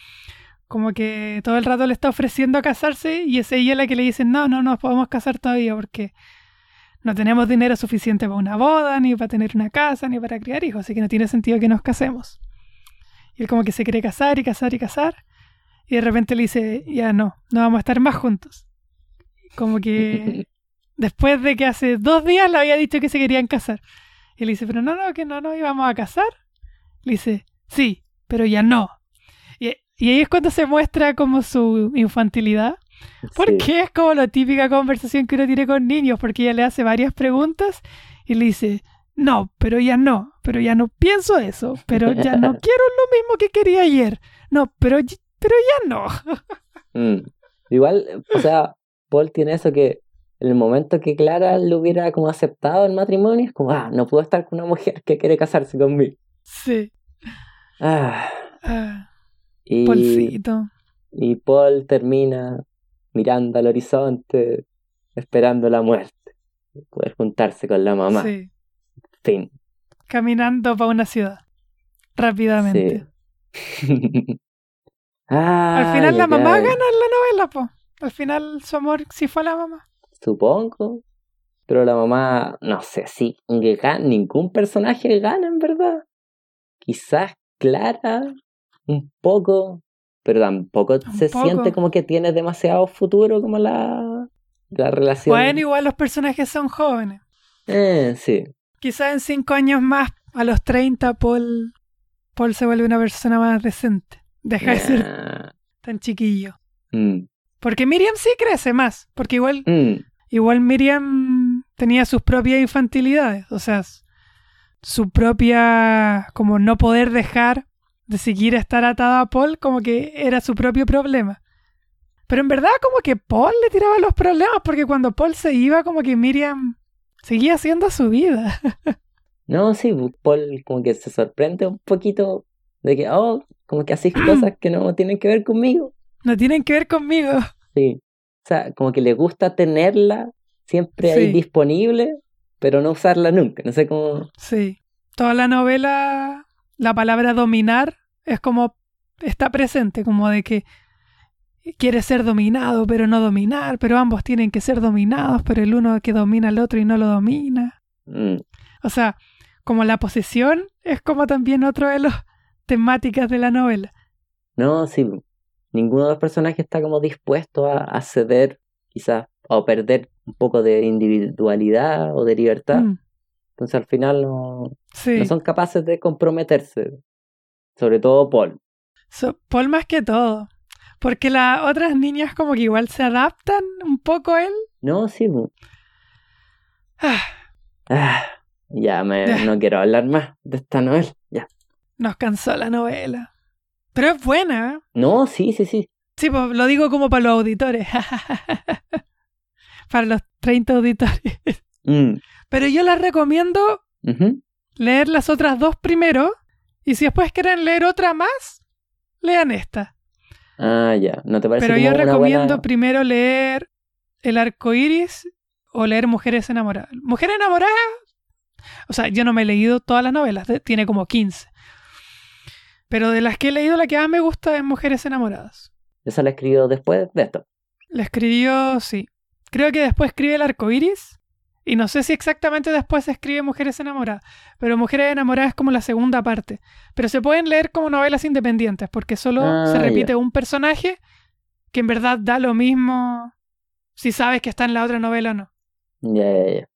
como que todo el rato le está ofreciendo casarse y es ella la que le dice, no, no nos podemos casar todavía porque no tenemos dinero suficiente para una boda, ni para tener una casa, ni para criar hijos, así que no tiene sentido que nos casemos. Y él como que se quiere casar y casar y casar, y de repente le dice, ya no, no vamos a estar más juntos. Como que después de que hace dos días le había dicho que se querían casar. Y le dice, pero no, no, que no nos íbamos a casar. Le dice, sí, pero ya no. Y, y ahí es cuando se muestra como su infantilidad. Sí. Porque es como la típica conversación que uno tiene con niños, porque ella le hace varias preguntas y le dice, no, pero ya no, pero ya no pienso eso, pero ya no quiero lo mismo que quería ayer. No, pero, pero ya no. Mm. Igual, o sea, Paul tiene eso que en el momento que Clara lo hubiera como aceptado el matrimonio, es como, ah, no puedo estar con una mujer que quiere casarse conmigo. Sí. Ah, Ah, y, Paulcito. y Paul termina mirando al horizonte, esperando la muerte, poder juntarse con la mamá. Sí. Fin. Caminando para una ciudad. Rápidamente. Sí. Al final la mamá gana en la novela, po. Al final su amor sí fue la mamá. Supongo. Pero la mamá, no sé si ningún personaje gana en verdad. Quizás Clara, un poco, pero tampoco se poco. siente como que tiene demasiado futuro como la, la relación. Bueno, igual los personajes son jóvenes. Eh, sí. Quizás en cinco años más, a los 30, Paul, Paul se vuelve una persona más decente. Deja de ser Ah, tan chiquillo. mm, Porque Miriam sí crece más. Porque igual, mm, igual Miriam tenía sus propias infantilidades. O sea, su propia. como no poder dejar de seguir estar atada a Paul, como que era su propio problema. Pero en verdad, como que Paul le tiraba los problemas, porque cuando Paul se iba, como que Miriam seguía haciendo su vida. No, sí, Paul como que se sorprende un poquito de que, oh, como que haces cosas que no tienen que ver conmigo. No tienen que ver conmigo. Sí. O sea, como que le gusta tenerla siempre ahí Sí. disponible, pero no usarla nunca. No sé cómo. Sí. Toda la novela, la palabra dominar es como está presente, como de que quiere ser dominado, pero no dominar, pero ambos tienen que ser dominados, pero el uno que domina al otro y no lo domina. Mm, O sea, como la posesión es como también otro de las temáticas de la novela. No, sí. Ninguno de los personajes está como dispuesto a, a ceder, quizás, o perder un poco de individualidad o de libertad. Mm, Entonces al final no, sí. no son capaces de comprometerse. Sobre todo Paul. So- Paul más que todo. Porque las otras niñas como que igual se adaptan un poco a él. No, sí. Ah, Ah, ya me, Ya. no quiero hablar más de esta novela. Ya. nos cansó la novela. Pero es buena, ¿eh? No, sí, sí, sí. Sí, pues lo digo como para los auditores. para los 30 auditores. Mm, Pero yo les recomiendo leer las otras dos primero. Y si después quieren leer otra más, lean esta. Ah, ya. ¿No te parece Pero como yo una recomiendo buena... primero leer El arco iris o leer Mujeres enamoradas. Mujeres enamoradas. O sea, yo no me he leído todas las novelas, tiene como 15. Pero de las que he leído, la que más me gusta es Mujeres enamoradas. Esa la escribió después de esto. La escribió, sí. Creo que después escribe El arco iris. Y no sé si exactamente después se escribe Mujeres enamoradas. Pero Mujeres enamoradas es como la segunda parte. Pero se pueden leer como novelas independientes, porque solo Ah, se ya. repite un personaje que en verdad da lo mismo si sabes que está en la otra novela o no. Ya, ya, ya.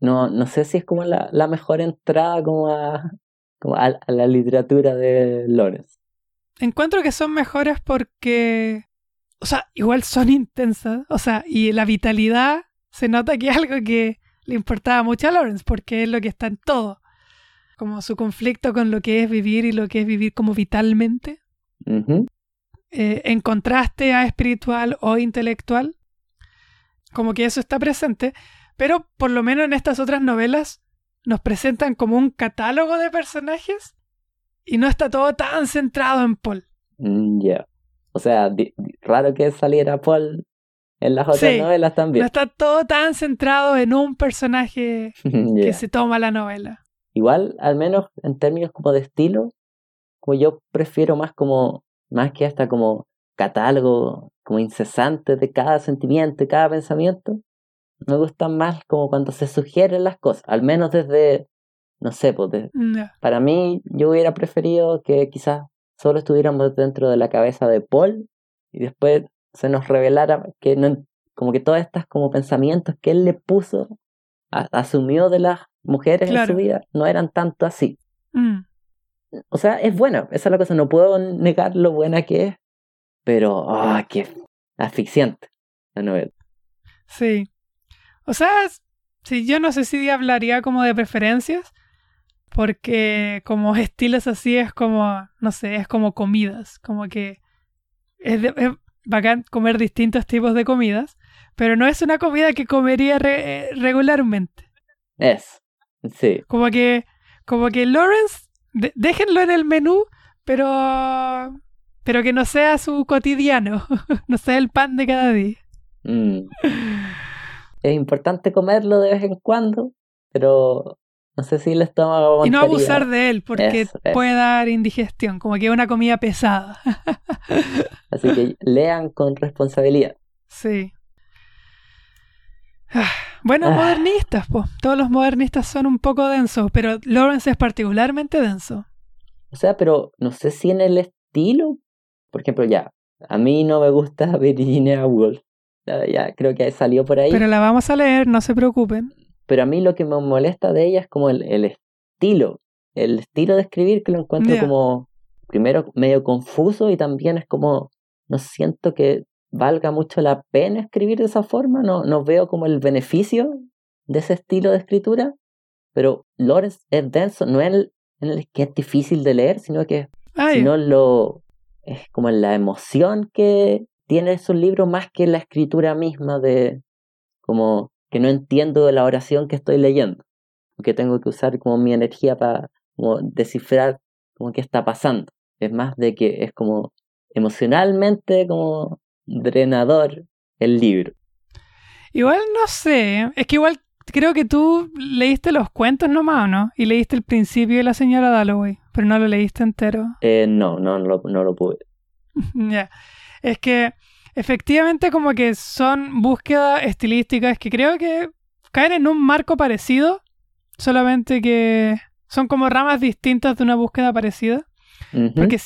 No, no sé si es como la, la mejor entrada como a, como a, a la literatura de Lawrence. Encuentro que son mejores porque, o sea, igual son intensas, o sea, y la vitalidad se nota que es algo que le importaba mucho a Lawrence, porque es lo que está en todo. Como su conflicto con lo que es vivir y lo que es vivir como vitalmente, eh, en contraste a espiritual o intelectual. Como que eso está presente, pero por lo menos en estas otras novelas nos presentan como un catálogo de personajes y no está todo tan centrado en Paul. Mm, ya. O sea, raro que saliera Paul en las otras Sí, novelas No también. está todo tan centrado en un personaje que se toma la novela. Igual, al menos en términos como de estilo, como yo prefiero más como, más que hasta como catálogo, como incesante de cada sentimiento y cada pensamiento, me gustan más como cuando se sugieren las cosas, al menos desde, no sé, pues de- No. para mí yo hubiera preferido que quizás solo estuviéramos dentro de la cabeza de Paul y después se nos revelara que no, como que todas estas como pensamientos que él le puso, a- asumió de las mujeres en su vida, no eran tanto así. Mm. O sea, es buena, esa es la cosa, no puedo negar lo buena que es, pero, ah, qué asfixiante la novela. Sí. O sea, si yo no sé si hablaría como de preferencias, porque como estilos así es como, no sé, es como comidas, como que es, de- es bacán comer distintos tipos de comidas, pero no es una comida que comería re- eh, regularmente. Es. Sí. Como que, como que Lawrence, de- déjenlo en el menú, pero, pero que no sea su cotidiano, no sea el pan de cada día. Mm. Es importante comerlo de vez en cuando, pero no sé si el estómago Y no abusar de él, porque puede dar indigestión, como que es una comida pesada. Así que lean con responsabilidad. Sí. Ah, Bueno, Ah. modernistas, pues. Todos los modernistas son un poco densos, pero Lawrence es particularmente denso. O sea, pero no sé si en el estilo. Por ejemplo, ya, a mí no me gusta Virginia Woolf. Ya, ya creo que salió por ahí. Pero la vamos a leer, no se preocupen. Pero a mí lo que me molesta de ella es como el, el estilo. El estilo de escribir que lo encuentro como, primero, medio confuso y también es como, no siento que valga mucho la pena escribir de esa forma. No, no veo como el beneficio de ese estilo de escritura. Pero Lawrence es denso, no es el, en el que es difícil de leer, sino que Ay, sino lo es como la emoción que tiene esos libros más que la escritura misma de como que no entiendo la oración que estoy leyendo que tengo que usar como mi energía para como descifrar como qué está pasando es más de que es como emocionalmente como drenador el libro igual no sé. Es que igual creo que tú leíste los cuentos nomás, ¿o no? Y leíste el principio de la señora Dalloway, pero no lo leíste entero. Eh, no no no lo, no lo pude Ya. Es que efectivamente como que son búsquedas estilísticas que creo que caen en un marco parecido, solamente que son como ramas distintas de una búsqueda parecida, porque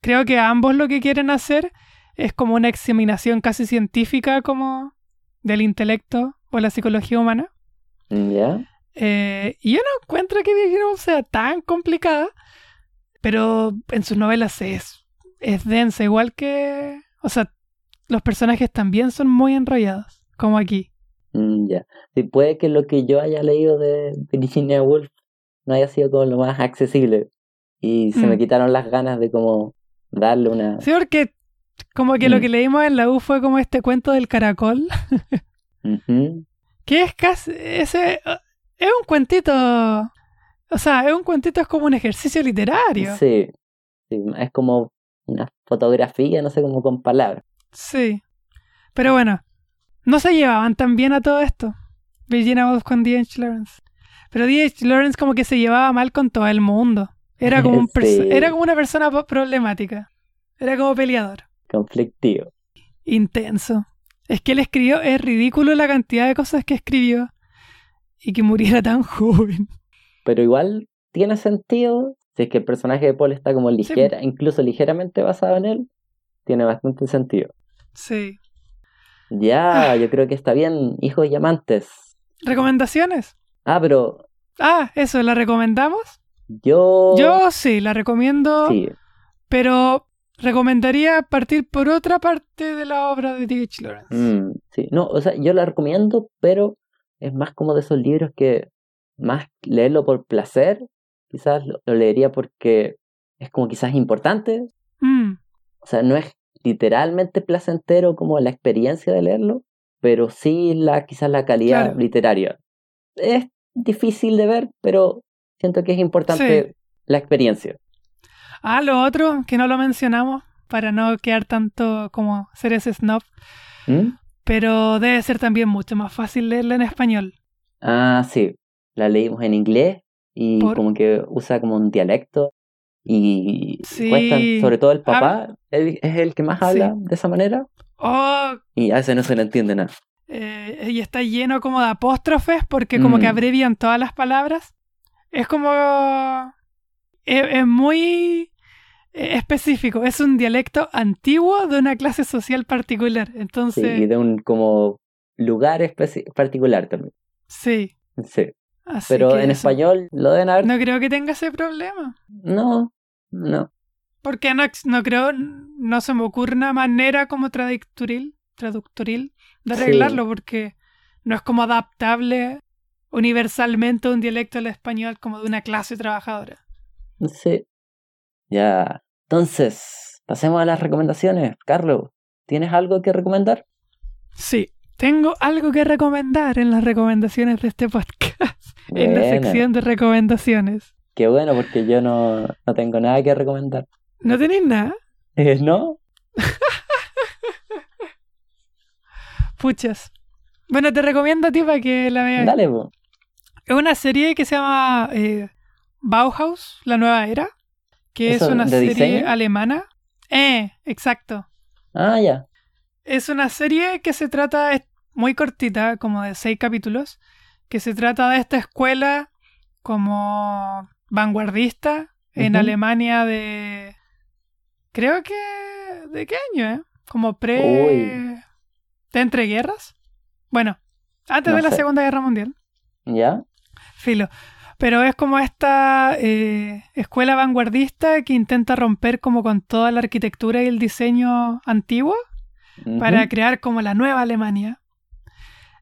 creo que ambos lo que quieren hacer es como una examinación casi científica como del intelecto o la psicología humana. ya Eh, y yo no encuentro que Virginia sea tan complicada, pero en sus novelas es, es densa, igual que... O sea, los personajes también son muy enrollados, como aquí. Mm, ya. Sí, puede que lo que yo haya leído de Virginia Woolf no haya sido como lo más accesible. Y se me Mm. quitaron las ganas de como darle una. Sí, porque como que lo Mm. que leímos en la U fue como este cuento del caracol, que es casi... Ese, uh, es un cuentito... O sea, es un cuentito, es como un ejercicio literario. Sí. Sí, es como una fotografía, no sé, como con palabras. Sí. Pero bueno, no se llevaban tan bien a todo esto. Virginia Woolf con D.H. Lawrence. Pero D.H. Lawrence como que se llevaba mal con todo el mundo. Era como, un Sí. era como una persona problemática. Era como peleador. Conflictivo. Intenso. Es que él escribió, es ridículo la cantidad de cosas que escribió. Y que muriera tan joven. Pero igual tiene sentido. Si es que el personaje de Paul está como ligera, incluso ligeramente basado en él, tiene bastante sentido. Sí. Ya, yo creo que está bien, hijos y amantes. ¿Recomendaciones? Ah, pero Ah, eso, ¿la recomendamos? yo. Yo sí, la recomiendo. Sí, Pero recomendaría partir por otra parte de la obra de D.H. Lawrence. Mm, sí, no, o sea, yo la recomiendo, pero es más como de esos libros que más leerlo por placer, quizás lo, lo leería porque es como quizás importante, Mm, o sea, no es literalmente placentero como la experiencia de leerlo, pero sí la quizás la calidad Claro. literaria. Es difícil de ver, pero siento que es importante Sí. la experiencia. Ah, lo otro, que no lo mencionamos, para no quedar tanto como ser ese snob, ¿Mm? pero debe ser también mucho más fácil leerla en español. Ah, sí, la leímos en inglés y Por- como que usa como un dialecto y Sí. cuesta, sobre todo el papá, él es el que más Sí. habla de esa manera Oh, y a veces no se le entiende nada. eh, y está lleno como de apóstrofes porque como que Mm. abrevian todas las palabras. Es como... Es, es muy eh, específico, es un dialecto antiguo de una clase social particular. Sí, Entonces, y de un como lugar particular también. sí. Sí, así pero en eso. español lo deben haber. No creo que tenga ese problema. No, no. Porque no, no creo, no se me ocurre una manera como traductoril, traductoril de Sí. arreglarlo, porque no es como adaptable universalmente un dialecto al español como de una clase trabajadora. Sí. Ya. Entonces, pasemos a las recomendaciones. Carlos, ¿tienes algo que recomendar? Sí, Tengo algo que recomendar en las recomendaciones de este podcast, en la sección de recomendaciones. Qué bueno, porque yo no, no tengo nada que recomendar. ¿No tenéis nada? Eh, ¿No? Puchas. Bueno, te recomiendo a ti para que la veas. Dale, po. Es una serie que se llama eh, Bauhaus, la nueva era, que es ¿Eso una serie diseño? alemana. Eh, exacto. Ah, ya. Es una serie que se trata, es muy cortita, como de seis capítulos, que se trata de esta escuela como vanguardista en. Alemania de... Creo que... ¿De qué año, eh? Como pre... Uy. ¿De entreguerras? Bueno, antes No de la sé. Segunda Guerra Mundial. ¿Ya? Filo. Pero es como esta eh, escuela vanguardista que intenta romper como con toda la arquitectura y el diseño antiguo para crear como la nueva Alemania.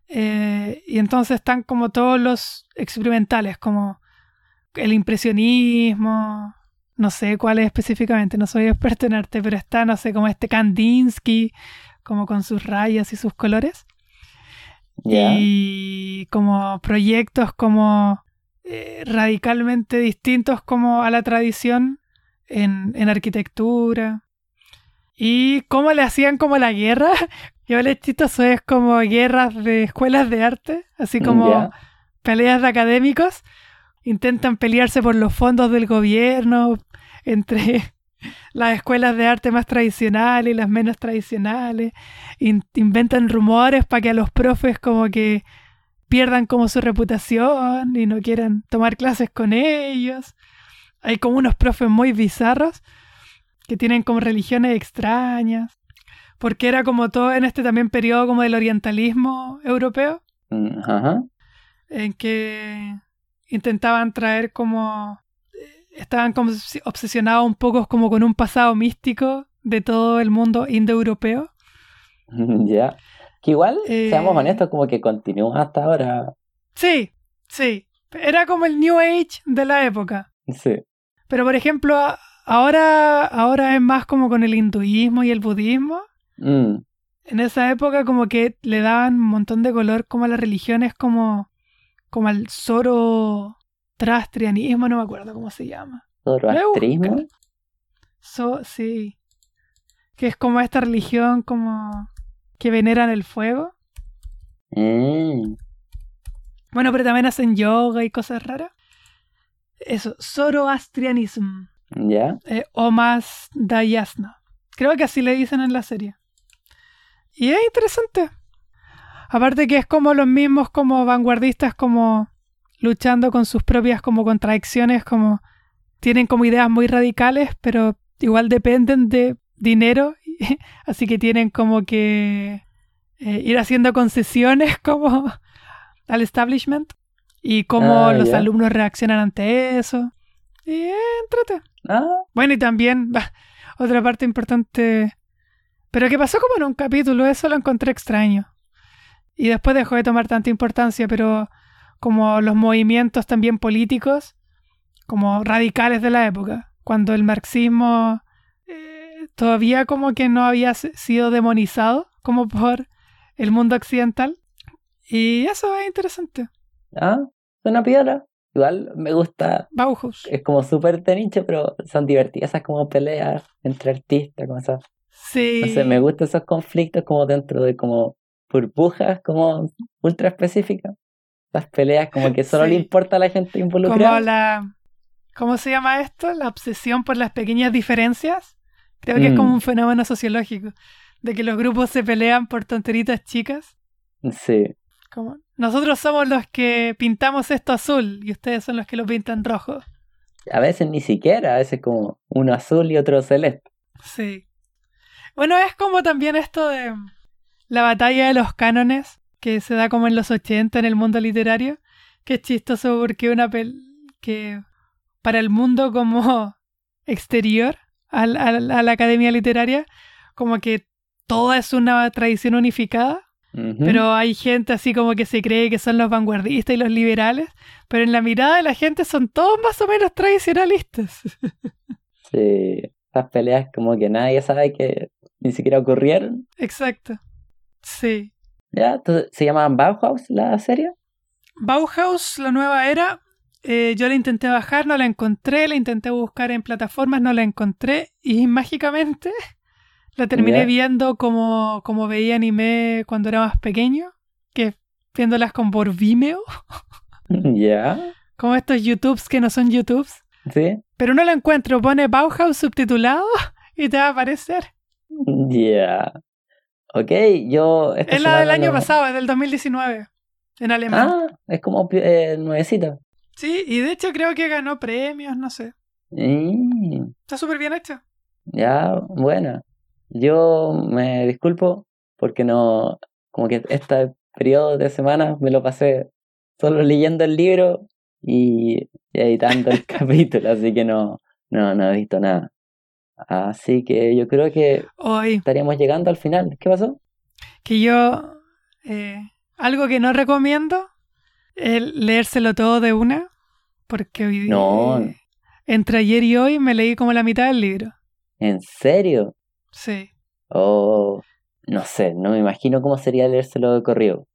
Eh, y entonces están como todos los experimentales, como el impresionismo, no sé cuál es específicamente, no soy experto en arte, pero está, no sé, como este Kandinsky, como con sus rayas y sus colores. Y como proyectos como eh, radicalmente distintos como a la tradición en, en arquitectura. Y cómo le hacían como la guerra. Yo les chistoso es como guerras de escuelas de arte así como peleas de académicos intentan pelearse por los fondos del gobierno entre las escuelas de arte más tradicionales y las menos tradicionales. In- inventan rumores para que a los profes como que pierdan como su reputación y no quieran tomar clases con ellos. Hay como unos profes muy bizarros que tienen como religiones extrañas. Porque era como todo en este también periodo como del orientalismo europeo Mm, Ajá. en que intentaban traer como estaban como obs- obsesionados un poco como con un pasado místico de todo el mundo indoeuropeo. Ya. Que igual, Eh, seamos honestos, como que continúa hasta ahora. Sí, sí. Era como el New Age de la época. Sí. Pero por ejemplo, ahora, ahora es más como con el hinduismo y el budismo. Mm, En esa época como que le daban un montón de color como a las religiones como, como al zoroastrianismo, no me acuerdo cómo se llama. Zoroastrismo. So, sí. Que es como esta religión como que veneran el fuego. Mm, Bueno, pero también hacen yoga y cosas raras. Eso, Zoroastrianism. ya. eh, o más Dayasna. Creo que así le dicen en la serie. Y es interesante. Aparte que es como los mismos como vanguardistas como luchando con sus propias como contradicciones, como tienen como ideas muy radicales, pero igual dependen de dinero, así que tienen como que eh, ir haciendo concesiones como al establishment y cómo Ah, los alumnos reaccionan ante eso. Y eh. Ah, Bueno, y también, bah, otra parte importante, pero que pasó como en un capítulo, eso lo encontré extraño. Y después dejó de tomar tanta importancia, pero como los movimientos también políticos, como radicales de la época, cuando el marxismo eh, todavía como que no había sido demonizado como por el mundo occidental. Y eso es interesante. ah, suena piola. Igual me gusta. Bauhaus. Es como súper de nicho, pero son divertidas esas como peleas entre artistas, como esas. Sí. No sé, me gustan esos conflictos como dentro de como burbujas como ultra específicas. Las peleas como que solo Sí. le importa a la gente como involucrada. la ¿cómo se llama esto? La obsesión por las pequeñas diferencias. Creo que es Mm. como un fenómeno sociológico de que los grupos se pelean por tonteritas chicas. Sí, Como nosotros somos los que pintamos esto azul y ustedes son los que lo pintan rojo. a veces ni siquiera, a veces como uno azul y otro celeste. Sí. Bueno, es como también esto de la batalla de los cánones que se da como en los 80 en el mundo literario, que es chistoso porque una pel que para el mundo como exterior al- al- a la academia literaria, como que toda es una tradición unificada, pero hay gente así como que se cree que son los vanguardistas y los liberales, pero en la mirada de la gente son todos más o menos tradicionalistas. Sí, esas peleas como que nadie sabe que ni siquiera ocurrieron. Exacto. Sí. ¿Ya? Entonces, ¿Se llama Bauhaus la serie? Bauhaus, la nueva era, eh, yo la intenté bajar, no la encontré, la intenté buscar en plataformas, no la encontré y mágicamente la terminé viendo como, como veía anime cuando era más pequeño, que viéndolas con por Vimeo, Ya. como estos YouTubes que no son YouTubes. ¿Sí? Pero no la encuentro, pone Bauhaus subtitulado y te va a aparecer. Ya. Ok, yo... Es la del año pasado, es del 2019, en alemán. Ah, es como eh, nuevecita. Sí, y de hecho creo que ganó premios, no sé. Mm, Está súper bien hecho. ya, buena. Yo me disculpo porque no... Como que este periodo de semana me lo pasé solo leyendo el libro y, y editando el capítulo, así que no, no, no he visto nada. Así que yo creo que Hoy, estaríamos llegando al final. ¿Qué pasó? que yo... eh, algo que no recomiendo es leérselo todo de una, porque hoy No. eh, entre ayer y hoy me leí como la mitad del libro. ¿En serio? Sí. Oh, no sé, no me imagino cómo sería leérselo de corrido.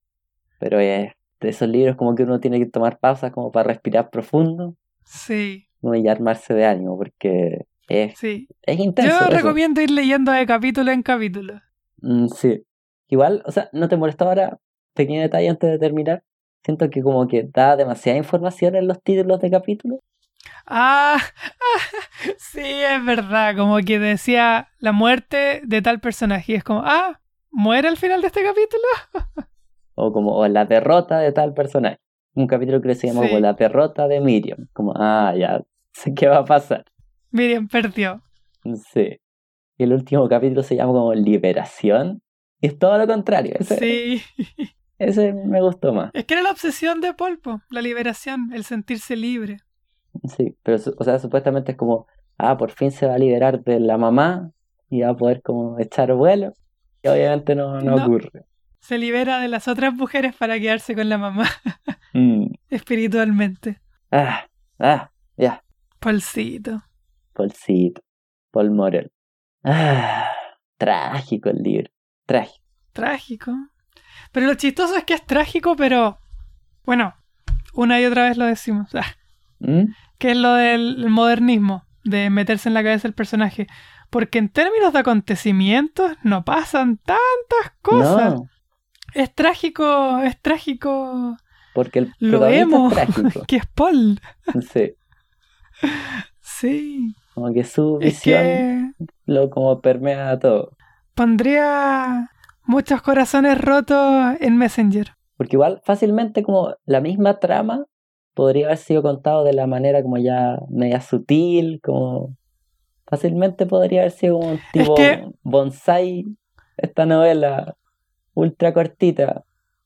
Pero es de esos libros como que uno tiene que tomar pausas como para respirar profundo Sí, y armarse de ánimo porque es, sí. es intenso. Yo eso. recomiendo ir leyendo de capítulo en capítulo. Mm, sí. Igual, o sea, ¿no te molesta ahora? Pequeño detalle antes de terminar. Siento que como que da demasiada información en los títulos de capítulos. Ah, sí, es verdad. Como que decía la muerte de tal personaje. Y es como, ah, ¿muere al final de este capítulo? O como o la derrota de tal personaje. Un capítulo que se llama Sí. como la derrota de Miriam. Como, ah, ya sé qué va a pasar. Miriam perdió. Sí. Y el último capítulo se llama como Liberación. Y es todo lo contrario. Ese, Sí. ese me gustó más. Es que era la obsesión de Polpo, la liberación, el sentirse libre. Sí. Pero, o sea, supuestamente es como, ah, por fin se va a liberar de la mamá y va a poder como echar vuelo. Y obviamente no, no, No. ocurre. Se libera de las otras mujeres para quedarse con la mamá Mm. espiritualmente. Ah, ah, ya. Polcito. Polcito. Paul Morel. Ah, trágico el libro. Trágico. Trágico. Pero lo chistoso es que es trágico, pero bueno, una y otra vez lo decimos. Ah, ¿Mm? que es lo del modernismo, de meterse en la cabeza del personaje. Porque en términos de acontecimientos no pasan tantas cosas. No, Es trágico, es trágico. porque el Lo emo, es trágico. que es Paul. Sí, Sí. Como que su Es visión que lo como permea todo. pondría muchos corazones rotos en Messenger. Porque igual fácilmente como la misma trama podría haber sido contado de la manera como ya media sutil, como fácilmente podría haber sido como un tipo que- bonsai, esta novela ultra cortita,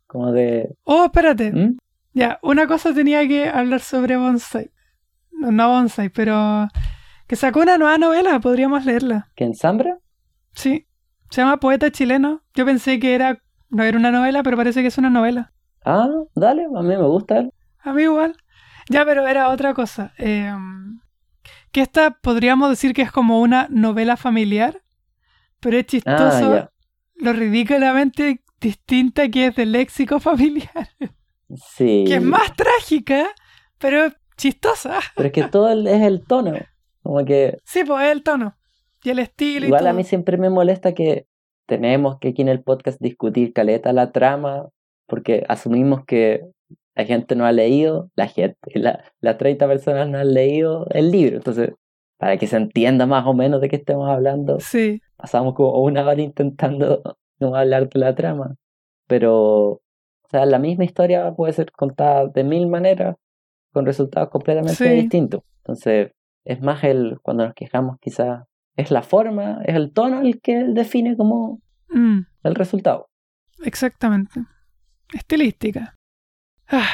como de... Oh, espérate. ¿Mm? Ya, una cosa tenía que hablar sobre Bonsai. No, no Bonsai, pero que sacó una nueva novela, podríamos leerla. ¿Que ensambra? Sí, se llama Poeta Chileno. Yo pensé que era no era una novela, pero parece que es una novela. Ah, dale, a mí me gusta. A mí igual. Ya, pero era otra cosa. Eh, que esta podríamos decir que es como una novela familiar, pero es Ah, chistoso ya. lo ridículamente distinta que es del léxico familiar. Sí. que es más trágica, pero chistosa. Pero es que todo es el tono. Como que Sí, pues es el tono y el estilo y igual todo. a mí siempre me molesta que tenemos que aquí en el podcast discutir caleta la trama, porque asumimos que la gente no ha leído, la gente, la- las 30 personas no han leído el libro. Entonces, para que se entienda más o menos de qué estamos hablando, Sí, pasamos como una hora intentando no hablar de la trama. Pero, o sea, la misma historia puede ser contada de mil maneras, con resultados completamente Sí. distintos. Entonces, es más el, cuando nos quejamos quizás, es la forma, es el tono el que define como mm, el resultado. exactamente. Estilística. Ah,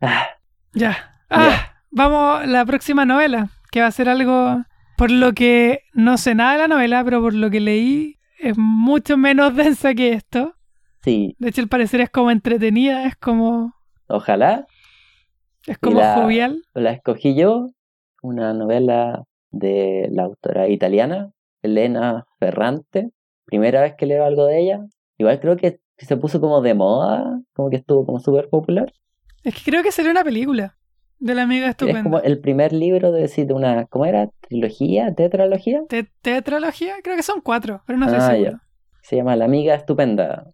Ah, ya. Ah, vamos a la próxima novela, que va a ser algo por lo que no sé nada de la novela, pero por lo que leí es mucho menos densa que esto. sí, De hecho, el parecer es como entretenida, es como ojalá es como la- jovial. la escogí yo, una novela de la autora italiana, Elena Ferrante. Primera vez que leo algo de ella. Igual creo que se puso como de moda, como que estuvo como súper popular. Es que creo que sería una película de la amiga estupenda. Es como el primer libro de decir de una, ¿cómo era? ¿Trilogía? ¿Tetralogía? ¿Te- ¿Tetralogía? Creo que son cuatro, pero no estoy Ah, seguro. ya. Se llama La amiga estupenda.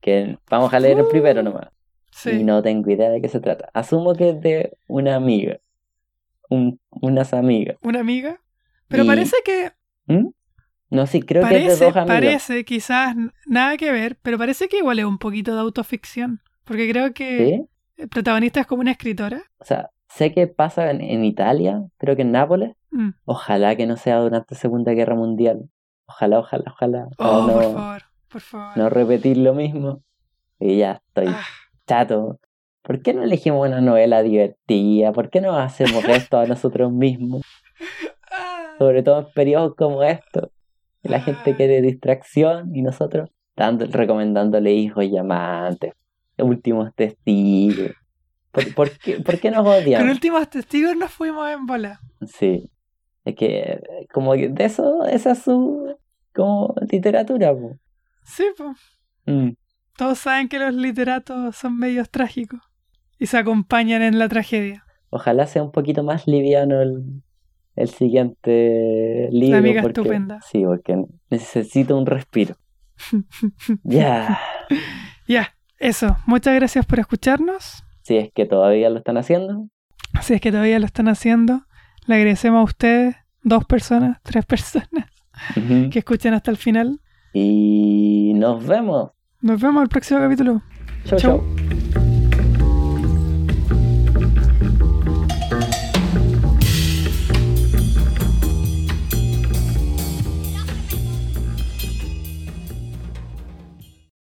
Que vamos a leer el Uh. primero nomás. Sí. Y no tengo idea de qué se trata. Asumo que es de una amiga. Un, unas amigas. Una amiga. Pero Y- parece que. ¿Mm? No, sí, creo que es de Parece, dos amigas. parece, quizás nada que ver, pero parece que igual es un poquito de autoficción. Porque creo que ¿Sí? el protagonista es como una escritora. O sea, sé que pasa en, en Italia, creo que en Nápoles. Mm. Ojalá que no sea durante Segunda Guerra Mundial. Ojalá, ojalá, ojalá. Oh, por no, favor, por favor. no repetir lo mismo. Y ya estoy Ah, chato. ¿Por qué no elegimos una novela divertida? ¿Por qué no hacemos esto a nosotros mismos? ah. Sobre todo en periodos como estos. La gente Ay. quiere distracción y nosotros dando, recomendándole hijos y amantes, últimos testigos. ¿Por, por qué, por qué nos Con odiamos? últimos testigos nos fuimos en bola. Sí. Es que, como que de eso, esa es su como literatura, po. Sí, pues. Mm. Todos saben que los literatos son medios trágicos y se acompañan en la tragedia. Ojalá sea un poquito más liviano el, el siguiente libro. amiga porque, estupenda. Sí, porque necesito un respiro. Ya. ya, eso. Muchas gracias por escucharnos. Si es que todavía lo están haciendo. Si es que todavía lo están haciendo, le agradecemos a ustedes, dos personas, tres personas, que escuchen hasta el final. Y nos vemos. Nos vemos el próximo capítulo. Chau, Chau. chau.